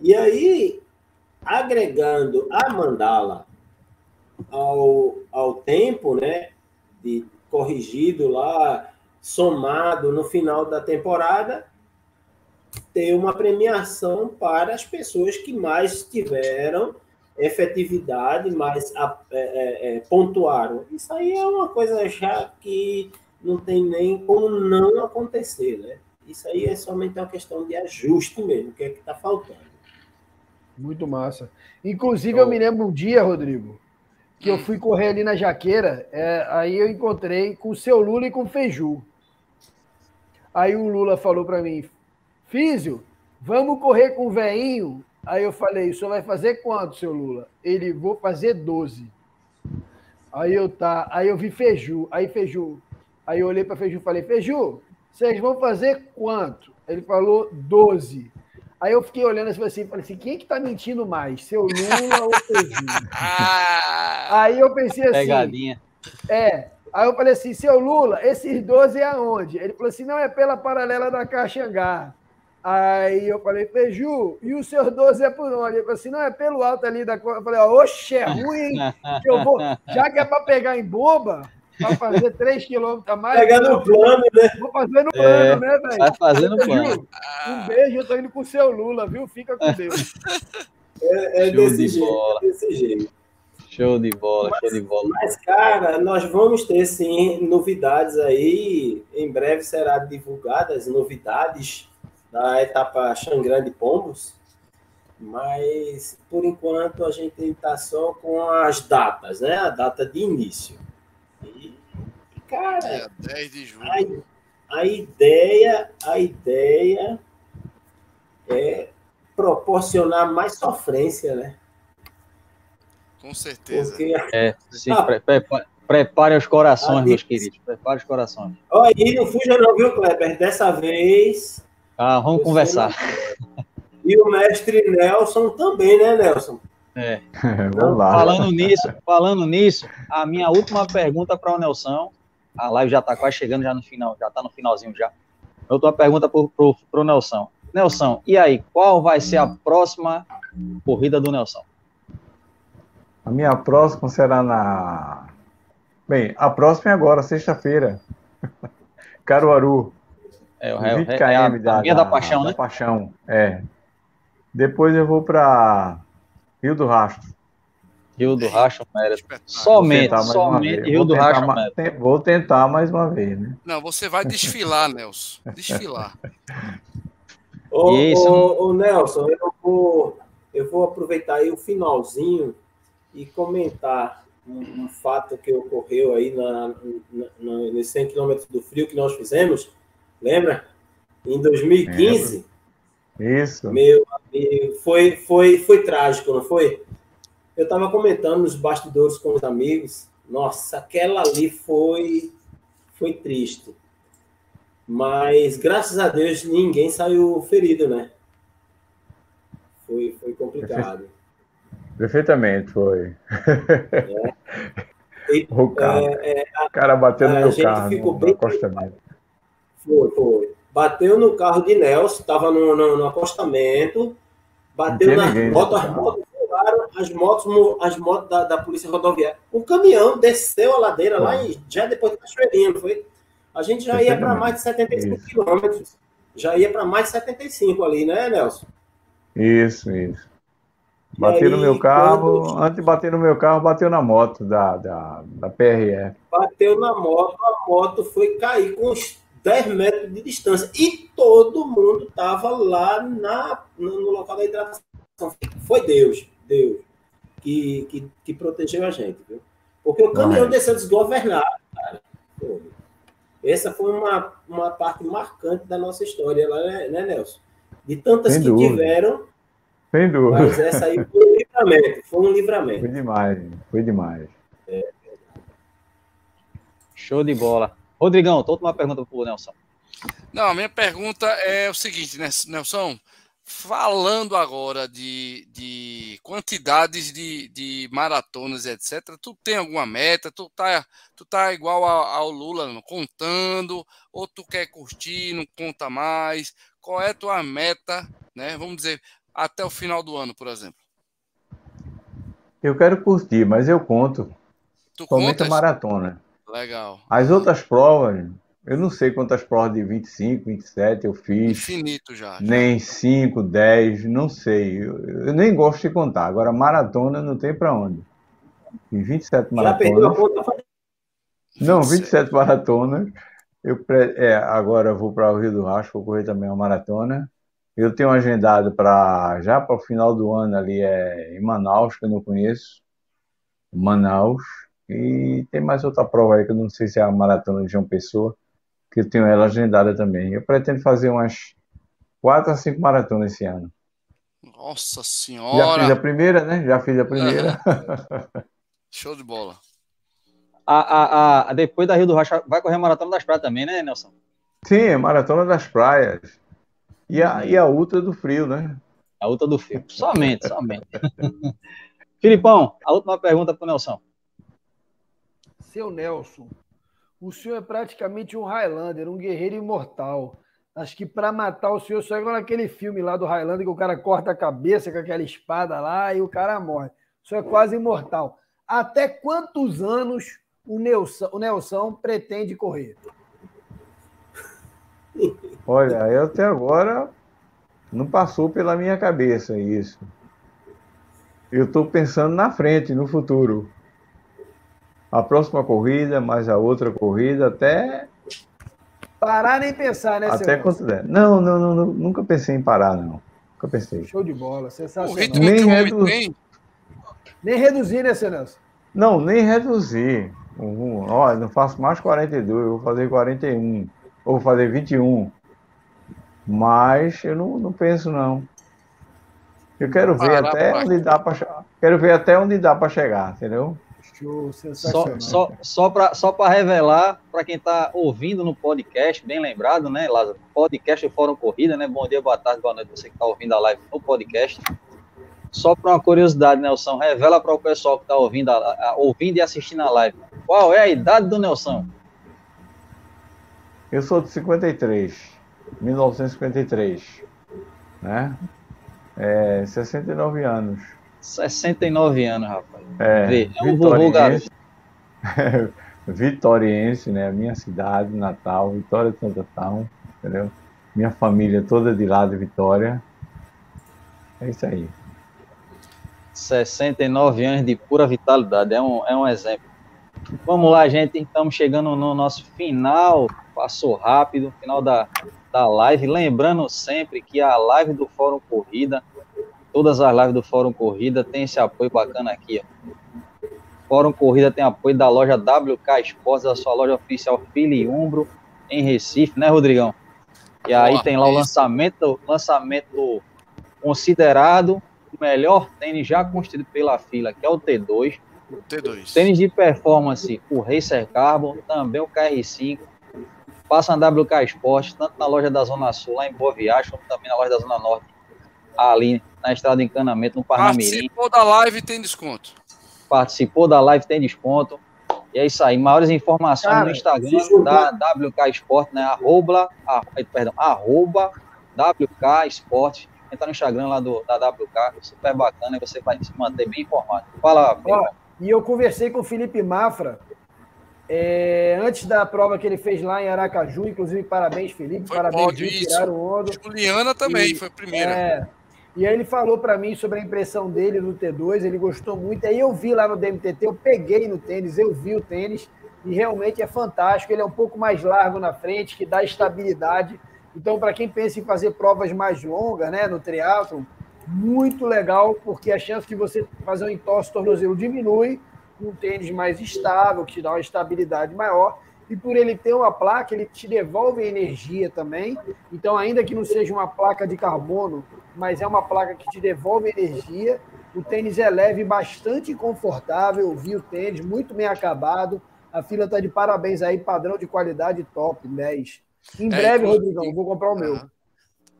E aí, agregando a mandala ao, ao tempo, né, de corrigido lá, somado no final da temporada, ter uma premiação para as pessoas que mais tiveram efetividade, mas a, é, é, é, pontuaram. Isso aí é uma coisa já que não tem nem como não acontecer, né? Isso aí é somente uma questão de ajuste mesmo, que é que está faltando. Muito massa. Inclusive, eu me lembro um dia, Rodrigo, que eu fui correr ali na Jaqueira, é, aí eu encontrei com o seu Lula e com o Feiju. Aí o Lula falou para mim, Físio, vamos correr com o veinho? Aí eu falei, o senhor vai fazer quanto, seu Lula? Ele, vou fazer 12. Aí eu tá, aí eu vi Feiju, aí Feiju, aí eu olhei para Feiju e falei, Feiju, vocês vão fazer quanto? Ele falou 12. Aí eu fiquei olhando assim, falei assim, quem é que tá mentindo mais, seu Lula ou seu Aí eu pensei assim... Pegadinha. É, aí eu falei assim, seu Lula, esses 12 é aonde? Ele falou assim, não, é pela paralela da Caxangá. Aí eu falei, Feju, e os seus 12 é por onde? Ele falou assim, não, é pelo alto ali da... Eu falei, oxe, é ruim, que eu vou... Já que é para pegar em boba, para fazer 3 quilômetros a mais. Pegar no plano, né? Vou fazer no plano, é, né, velho? Vai fazendo plano. Um beijo, eu tô indo com o seu Lula, viu? Fica com Deus. É, é desse, de jeito, é desse jeito. Show de bola, mas, show de bola. Mas, cara, nós vamos ter sim novidades aí. Em breve será divulgadas novidades da etapa Xangrande Pombos. Mas, por enquanto, a gente está só com as datas, né? A data de início. E, cara, é 10 de julho. A, a, ideia, a ideia é proporcionar mais sofrência, né? Com certeza. Porque... É, sim, ah, pre prepare, prepare os corações, meus queridos. Prepare os corações. Olha aí, não fuja não, viu, Kleber? Dessa vez... Ah, vamos conversar. E o mestre Nelson também, né, Nelson? É. Vamos lá. Falando nisso, falando nisso, a minha última pergunta para o Nelson. A live já está quase chegando já no final, já está no finalzinho já. Eu uma pergunta para o Nelson. Nelson, e aí, qual vai ser a próxima corrida do Nelson? A minha próxima será na. Bem, a próxima é agora, sexta-feira. Caruaru. É, o 20 km é a, da, a da, da Paixão, da né? Paixão, é. Depois eu vou para Rio do Rastro. Rio do Rastro mérito. Somente, somente Rio do Rastro mérito. Vou tentar mais uma vez, né? Não, você vai desfilar, Nelson. Desfilar. ô, isso... ô, ô, Nelson, eu vou, eu vou aproveitar aí o finalzinho e comentar um, um fato que ocorreu aí na, na, na, nos 100 quilômetros do frio que nós fizemos. Lembra? Em 2015. Isso. Meu amigo, foi, foi, foi trágico, não foi? Eu estava comentando nos bastidores com os amigos. Nossa, aquela ali foi, foi triste. Mas, graças a Deus, ninguém saiu ferido, né? Foi, foi complicado. Perfeitamente, foi. É. E, o, carro. É, é, o cara bateu no meu carro no, bem... acostamento. Foi, foi bateu no carro de Nelson, estava no, no, no, acostamento, bateu nas motos, as motos voaram, as motos, as motos da, da polícia rodoviária. O caminhão desceu a ladeira lá e já depois de Cachoeirinha, foi? A gente já ia para mais de 75 isso. quilômetros. Já ia para mais de 75 ali, né, Nelson? Isso, isso. Bateu aí, no meu carro, quando... antes de bater no meu carro, bateu na moto da, da, da PRE. Bateu na moto, a moto foi cair com os 10 metros de distância. E todo mundo estava lá na, no local da hidratação. Foi Deus, Deus, que, que, que protegeu a gente. Viu? Porque o caminhão Não, desceu desgovernado, cara. Essa foi uma, uma parte marcante da nossa história lá, né, né Nelson? De tantas Sem que dúvida. tiveram. Sem dúvida. Mas essa aí foi um livramento. Foi um livramento. Foi demais, foi demais. É. Show de bola. Rodrigão, tô uma pergunta para o Nelson. Não, a minha pergunta é o seguinte, né, Nelson? Falando agora de, de quantidades de, de maratonas, etc., tu tem alguma meta? Tu tá, tu tá igual ao, ao Lula, contando? Ou tu quer curtir, não conta mais? Qual é a tua meta, né? Vamos dizer, até o final do ano, por exemplo? Eu quero curtir, mas eu conto. Tu Somente contas? maratona. Legal. As outras provas, Eu não sei quantas provas de 25, 27 eu fiz. Infinito já. já. Nem 5, 10, não sei. Eu, eu, nem gosto de contar. Agora, maratona não tem para onde. Em 27 maratonas. Já perdeu a conta? Não, 27 maratonas. Eu, é, agora eu vou para o Rio do Rastro, vou correr também uma maratona. Eu tenho agendado para já para o final do ano ali é em Manaus, que eu não conheço. Manaus. E tem mais outra prova aí que eu não sei se é a maratona de João Pessoa, que eu tenho ela agendada também. Eu pretendo fazer umas quatro a cinco maratonas esse ano. Nossa senhora! Já fiz a primeira, né? Já fiz a primeira. Show de bola. A, a, a, depois da Rio do Rocha, vai correr a Maratona das Praias também, né, Nelson? Sim, Maratona das Praias. E a, e a Ultra do Frio, né? A Ultra do Frio. Somente, somente. Filipão, a última pergunta para o Nelson. Seu Nelson, o senhor é praticamente um Highlander, um guerreiro imortal. Acho que para matar o senhor, só é igual naquele filme lá do Highlander que o cara corta a cabeça com aquela espada lá e o cara morre. O senhor é quase imortal. Até quantos anos o Nelson, o Nelson pretende correr? Olha, eu até agora não passou pela minha cabeça isso. Eu estou pensando na frente, no futuro. A próxima corrida, mais a outra corrida, até. Parar nem pensar, né, Até quanto der. Não, não, não, não, nunca pensei em parar, não. Nunca pensei. Show de bola, sensacional. Nem, redu... nem reduzir, né, Nelson? Não, nem reduzir. Uhum. Olha, não faço mais 42, eu vou fazer 41. Ou vou fazer 21. Mas eu não, não penso, não. Eu quero ver até onde dá para quero ver até onde dá para chegar, entendeu? Show, sensacional. Só, só, só para só revelar, para quem está ouvindo no podcast, bem lembrado, né, Lázaro? Podcast do Fórum Corrida, né? Bom dia, boa tarde, boa noite, você que está ouvindo a live no podcast. Só para uma curiosidade, Nelson, revela para o pessoal que está ouvindo, a, a, ouvindo e assistindo a live. Qual é a idade do Nelson? Eu sou de 53, 1953, né? É, 69 anos. 69 anos, rapaz. É, Vê, é um vitoriense, vitoriense, né? Minha cidade, Natal, Vitória de Santa Town, entendeu? Minha família toda de lá de Vitória. É isso aí. 69 anos de pura vitalidade, é um, é um exemplo. Vamos lá, gente, estamos chegando no nosso final, passou rápido, final da, da live. Lembrando sempre que a live do Fórum Corrida, todas as lives do Fórum Corrida tem esse apoio bacana aqui. Ó. Fórum Corrida tem apoio da loja WK Esportes, a sua loja oficial Fili Umbro, em Recife, né, Rodrigão? E aí Boa, tem lá o lançamento, lançamento considerado o melhor tênis já construído pela fila, que é o T2. O T2. Tênis de performance, o Racer Carbon, também o KR5. Passa na WK Esporte, tanto na loja da Zona Sul, lá em Boa Viagem, como também na loja da Zona Norte, ali na estrada de encanamento, no Parnamirim. Participou da live tem desconto. Participou da live tem desconto. E é isso aí. Maiores informações Cara, no Instagram da WK Esporte, né? Arroba, perdão, arroba WK Esporte entrar no Instagram lá do, da WK, super bacana, e você vai se manter bem informado. Fala, Ó, E eu conversei com o Felipe Mafra, é, antes da prova que ele fez lá em Aracaju, inclusive, parabéns, Felipe, foi parabéns, ondo. Juliana também, e, foi a primeira. É, e aí ele falou para mim sobre a impressão dele no T2, ele gostou muito. Aí eu vi lá no DMTT, eu peguei no tênis, eu vi o tênis, e realmente é fantástico. Ele é um pouco mais largo na frente, que dá estabilidade. Então, para quem pensa em fazer provas mais longas, né, no triatlo, muito legal, porque a chance de você fazer um entorse tornozelo diminui, um tênis mais estável, que te dá uma estabilidade maior, e por ele ter uma placa, ele te devolve energia também. Então, ainda que não seja uma placa de carbono, mas é uma placa que te devolve energia. O tênis é leve, bastante confortável. Eu vi o tênis, muito bem acabado. A fila está de parabéns aí, padrão de qualidade top, 10. Em é, breve, Rodrigão, vou comprar o meu.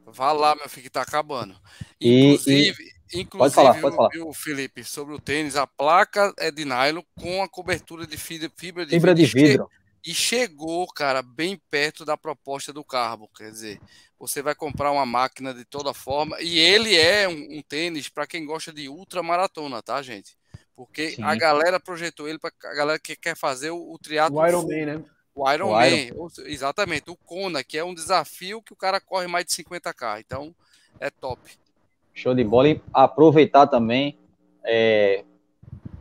Vá lá, meu filho, que tá acabando. Inclusive, e, inclusive pode falar, pode falar. Viu, Felipe, sobre o tênis, a placa é de nylon com a cobertura de fibra, fibra de fibra vidro. De vidro. E chegou, cara, bem perto da proposta do carbo. Quer dizer, você vai comprar uma máquina de toda forma. E ele é um, um tênis para quem gosta de ultramaratona, tá, gente? Porque Sim. a galera projetou ele para a galera que quer fazer o, o triatlo. O Ironman, né? O Iron, o Iron. Man, exatamente. O Kona, que é um desafio que o cara corre mais de 50k. Então, é top. Show de bola. E aproveitar também, é,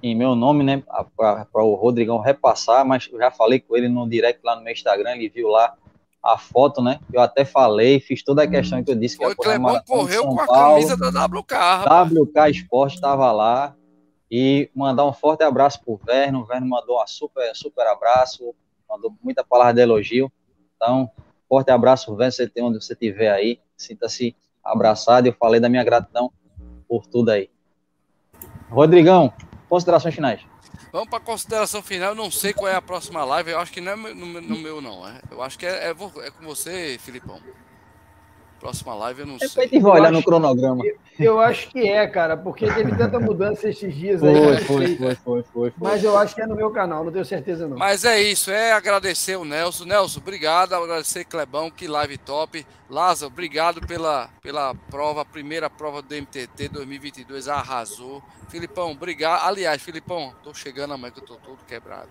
em meu nome, né, para o Rodrigão repassar, mas eu já falei com ele no direct lá no meu Instagram, ele viu lá a foto, né? Eu até falei, fiz toda a questão que eu disse que Foi, a Clebão correu com a camisa da WK. Rapaz. WK Esporte estava lá e mandar um forte abraço pro Verno. O Verno mandou um super, super abraço, mandou muita palavra de elogio. Então, forte abraço, Verno, você tem onde você estiver aí. Sinta-se abraçado. Eu falei da minha gratidão por tudo aí. Rodrigão, considerações finais. Vamos para consideração final. Eu não sei qual é a próxima live. Eu acho que não é no, no meu, não. É? Eu acho que é, é, é com você, Filipão. Próxima live eu não sei. Depois vai olhar no cronograma. Eu, eu, acho que é, cara, porque teve tanta mudança esses dias aí. Foi, foi, foi, foi, foi, Mas eu acho que é no meu canal, não tenho certeza não. Mas é isso, é agradecer o Nelson. Nelson, obrigado. Agradecer Clebão, que live top. Lázaro, obrigado pela, pela prova, primeira prova do MTT 2022, arrasou. Filipão, obrigado. Aliás, Filipão, tô chegando amanhã que eu tô todo quebrado.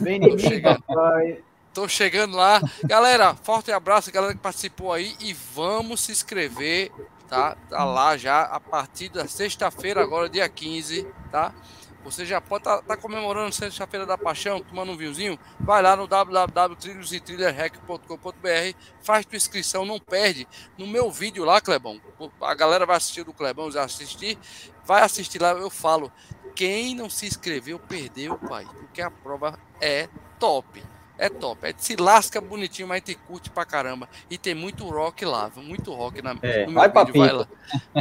Vem mim, papai. Tô chegando lá. Galera, forte abraço, galera que participou aí. E vamos se inscrever, tá? Tá lá já a partir da sexta-feira, agora, dia 15, tá? Você já pode estar tá, tá comemorando sexta-feira da paixão, tomando um vinhozinho? Vai lá no www.trilhositrillerrec.com.br, faz tua inscrição, não perde. No meu vídeo lá, Clebão, a galera vai assistir do Clebão, vai assistir, vai assistir lá, eu falo, quem não se inscreveu, perdeu, pai, porque a prova é top é top. É, se lasca bonitinho, mas te curte pra caramba. E tem muito rock lá, muito rock na, é, no vai vídeo. Vai lá.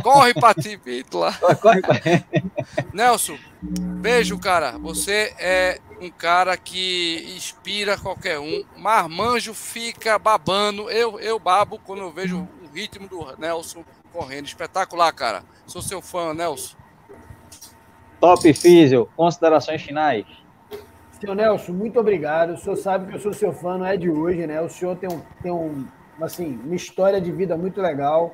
Corre pra ti, Pito, lá. Corre pra... Nelson, beijo, cara. Você é um cara que inspira qualquer um. Marmanjo fica babando. Eu, eu babo quando eu vejo o ritmo do Nelson correndo. Espetacular, cara. Sou seu fã, Nelson. Top Físio. Considerações finais. Seu Nelson, muito obrigado. O senhor sabe que eu sou seu fã, não é de hoje, né? O senhor tem, um, tem um, assim, uma história de vida muito legal.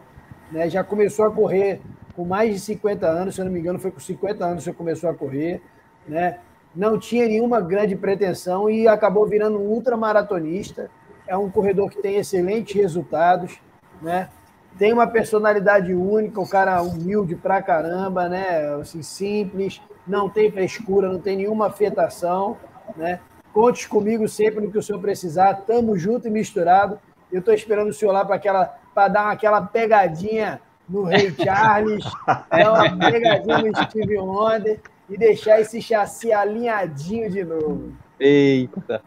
Né? Já começou a correr com mais de 50 anos, se eu não me engano, foi com 50 anos que você começou a correr. Né? Não tinha nenhuma grande pretensão e acabou virando um ultramaratonista. É um corredor que tem excelentes resultados. Né? Tem uma personalidade única, o cara humilde pra caramba, né? Assim, simples, não tem frescura, não tem nenhuma afetação. Né? Conte comigo sempre no que o senhor precisar. Tamo junto e misturado. Eu estou esperando o senhor lá para dar aquela pegadinha no Rei Charles, dar uma pegadinha no Steve Wonder e deixar esse chassi alinhadinho de novo. Eita!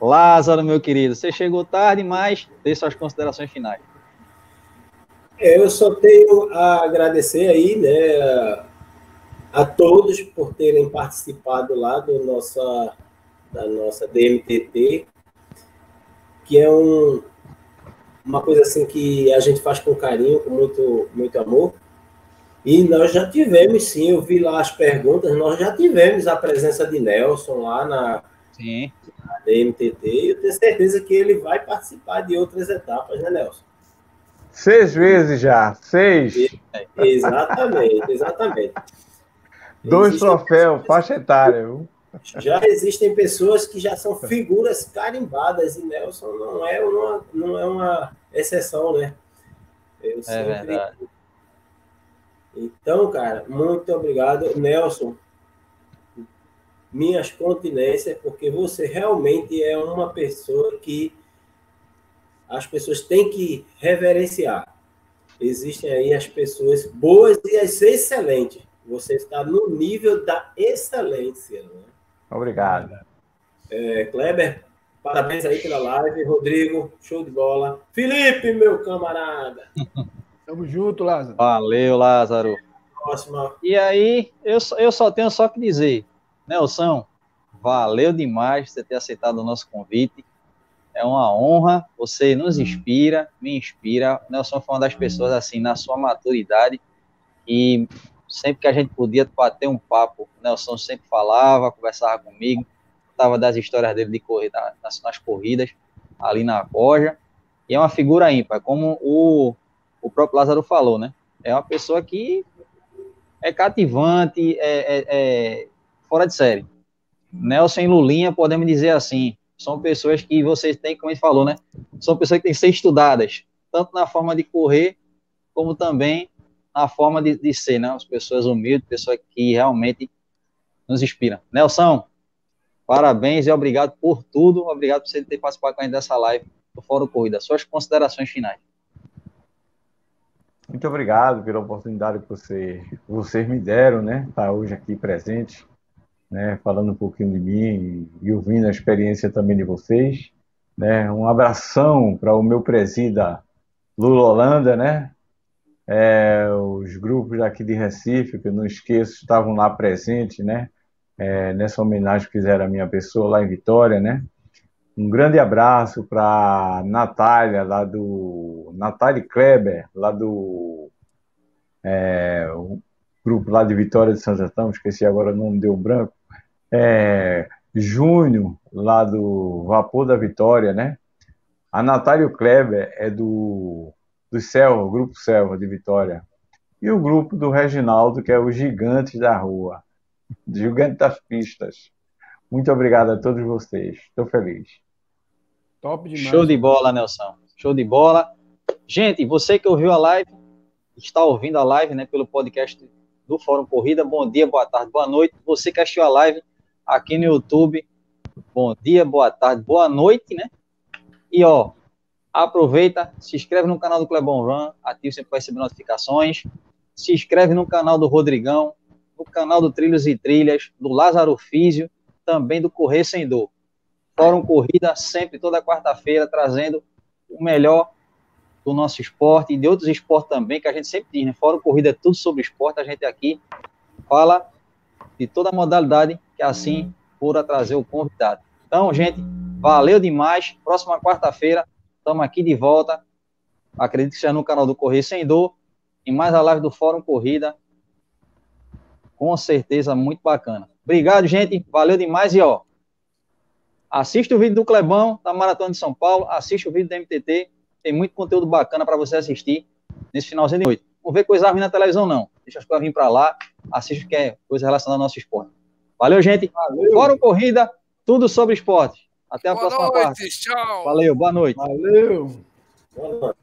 Lázaro, meu querido, você chegou tarde, mas dê suas considerações finais. É, eu só tenho a agradecer aí, né, a todos por terem participado lá do nossa, da nossa DMTT, que é um, uma coisa assim que a gente faz com carinho, com muito, muito amor. E nós já tivemos, sim, eu vi lá as perguntas, nós já tivemos a presença de Nelson lá na, sim. na DMTT, e eu tenho certeza que ele vai participar de outras etapas, né, Nelson? Seis vezes já, seis. Exatamente, exatamente. Dois troféus, faixa etária. Já existem pessoas que já são figuras carimbadas e Nelson não é uma, não é uma exceção, né? Eu é sempre... verdade. Então, cara, muito obrigado, Nelson. Minhas continências, porque você realmente é uma pessoa que as pessoas têm que reverenciar. Existem aí as pessoas boas e as excelentes. Você está no nível da excelência. Né? Obrigado. É, Kleber, parabéns aí pela live. Rodrigo, show de bola. Felipe, meu camarada. Tamo junto, Lázaro. Valeu, Lázaro. Próxima. E aí, eu, eu só tenho só que dizer, Nelson, valeu demais você ter aceitado o nosso convite. É uma honra, você nos inspira, me inspira. Nelson foi uma das pessoas, assim, na sua maturidade, e sempre que a gente podia bater um papo, Nelson sempre falava, conversava comigo, contava das histórias dele de corrida, nas, nas corridas, ali na Coja, e é uma figura ímpar, como o, o próprio Lázaro falou, né? É uma pessoa que é cativante, é, é, é fora de série. Nelson e Lulinha, podemos dizer assim, são pessoas que vocês têm, como gente falou, né? São pessoas que têm que ser estudadas, tanto na forma de correr, como também na forma de, de ser, né? As pessoas humildes, pessoas que realmente nos inspiram. Nelson, parabéns e obrigado por tudo. Obrigado por você ter participado com a gente dessa live do Fórum Corrida. Suas considerações finais. Muito obrigado pela oportunidade que você, vocês me deram, né? Estar hoje aqui presente né, falando um pouquinho de mim e ouvindo a experiência também de vocês. Né, um abração para o meu presida Lula Holanda, né? É, os grupos daqui de Recife, que eu não esqueço, estavam lá presentes, né? É, nessa homenagem que fizeram a minha pessoa lá em Vitória, né? Um grande abraço para Natália, lá do. Natália Kleber, lá do. É, grupo lá de Vitória de Santo Antão, esqueci agora o nome, deu branco é, Júnior, lá do Vapor da Vitória, né? A Natália Kleber é do, do Selva, o Grupo Selva de Vitória. E o grupo do Reginaldo, que é o Gigante da Rua, Gigante das Pistas. Muito obrigado a todos vocês. Estou feliz. Top demais. Show de bola, Nelson. Show de bola. Gente, você que ouviu a live, está ouvindo a live, né, pelo podcast do Fórum Corrida. Bom dia, boa tarde, boa noite. Você que assistiu a live, aqui no YouTube. Bom dia, boa tarde, boa noite, né? E ó, aproveita, se inscreve no canal do Clebon Run, ativo sempre para receber notificações. Se inscreve no canal do Rodrigão, no canal do Trilhos e Trilhas, do Lázaro Físio, também do Correr Sem Dor. Fórum Corrida, sempre toda quarta-feira, trazendo o melhor do nosso esporte e de outros esportes também, que a gente sempre diz, né? Fórum Corrida é tudo sobre esporte, a gente aqui fala de toda a modalidade que assim for trazer o convidado. Então, gente, valeu demais. Próxima quarta-feira, estamos aqui de volta. Acredito que seja no canal do Correr Sem Dor. E mais a live do Fórum Corrida. Com certeza, muito bacana. Obrigado, gente. Valeu demais. E, ó, assista o vídeo do Clebão, da Maratona de São Paulo. Assista o vídeo do MTT. Tem muito conteúdo bacana para você assistir nesse finalzinho de noite. Não vê coisa ruim na televisão, não. Deixa as coisas vir para lá. Assista que é coisa relacionada ao nosso esporte. Valeu, gente. Valeu. Fórum Corrida, tudo sobre esporte. Até a boa próxima noite, parte. Tchau. Valeu, boa noite. Valeu. Boa noite.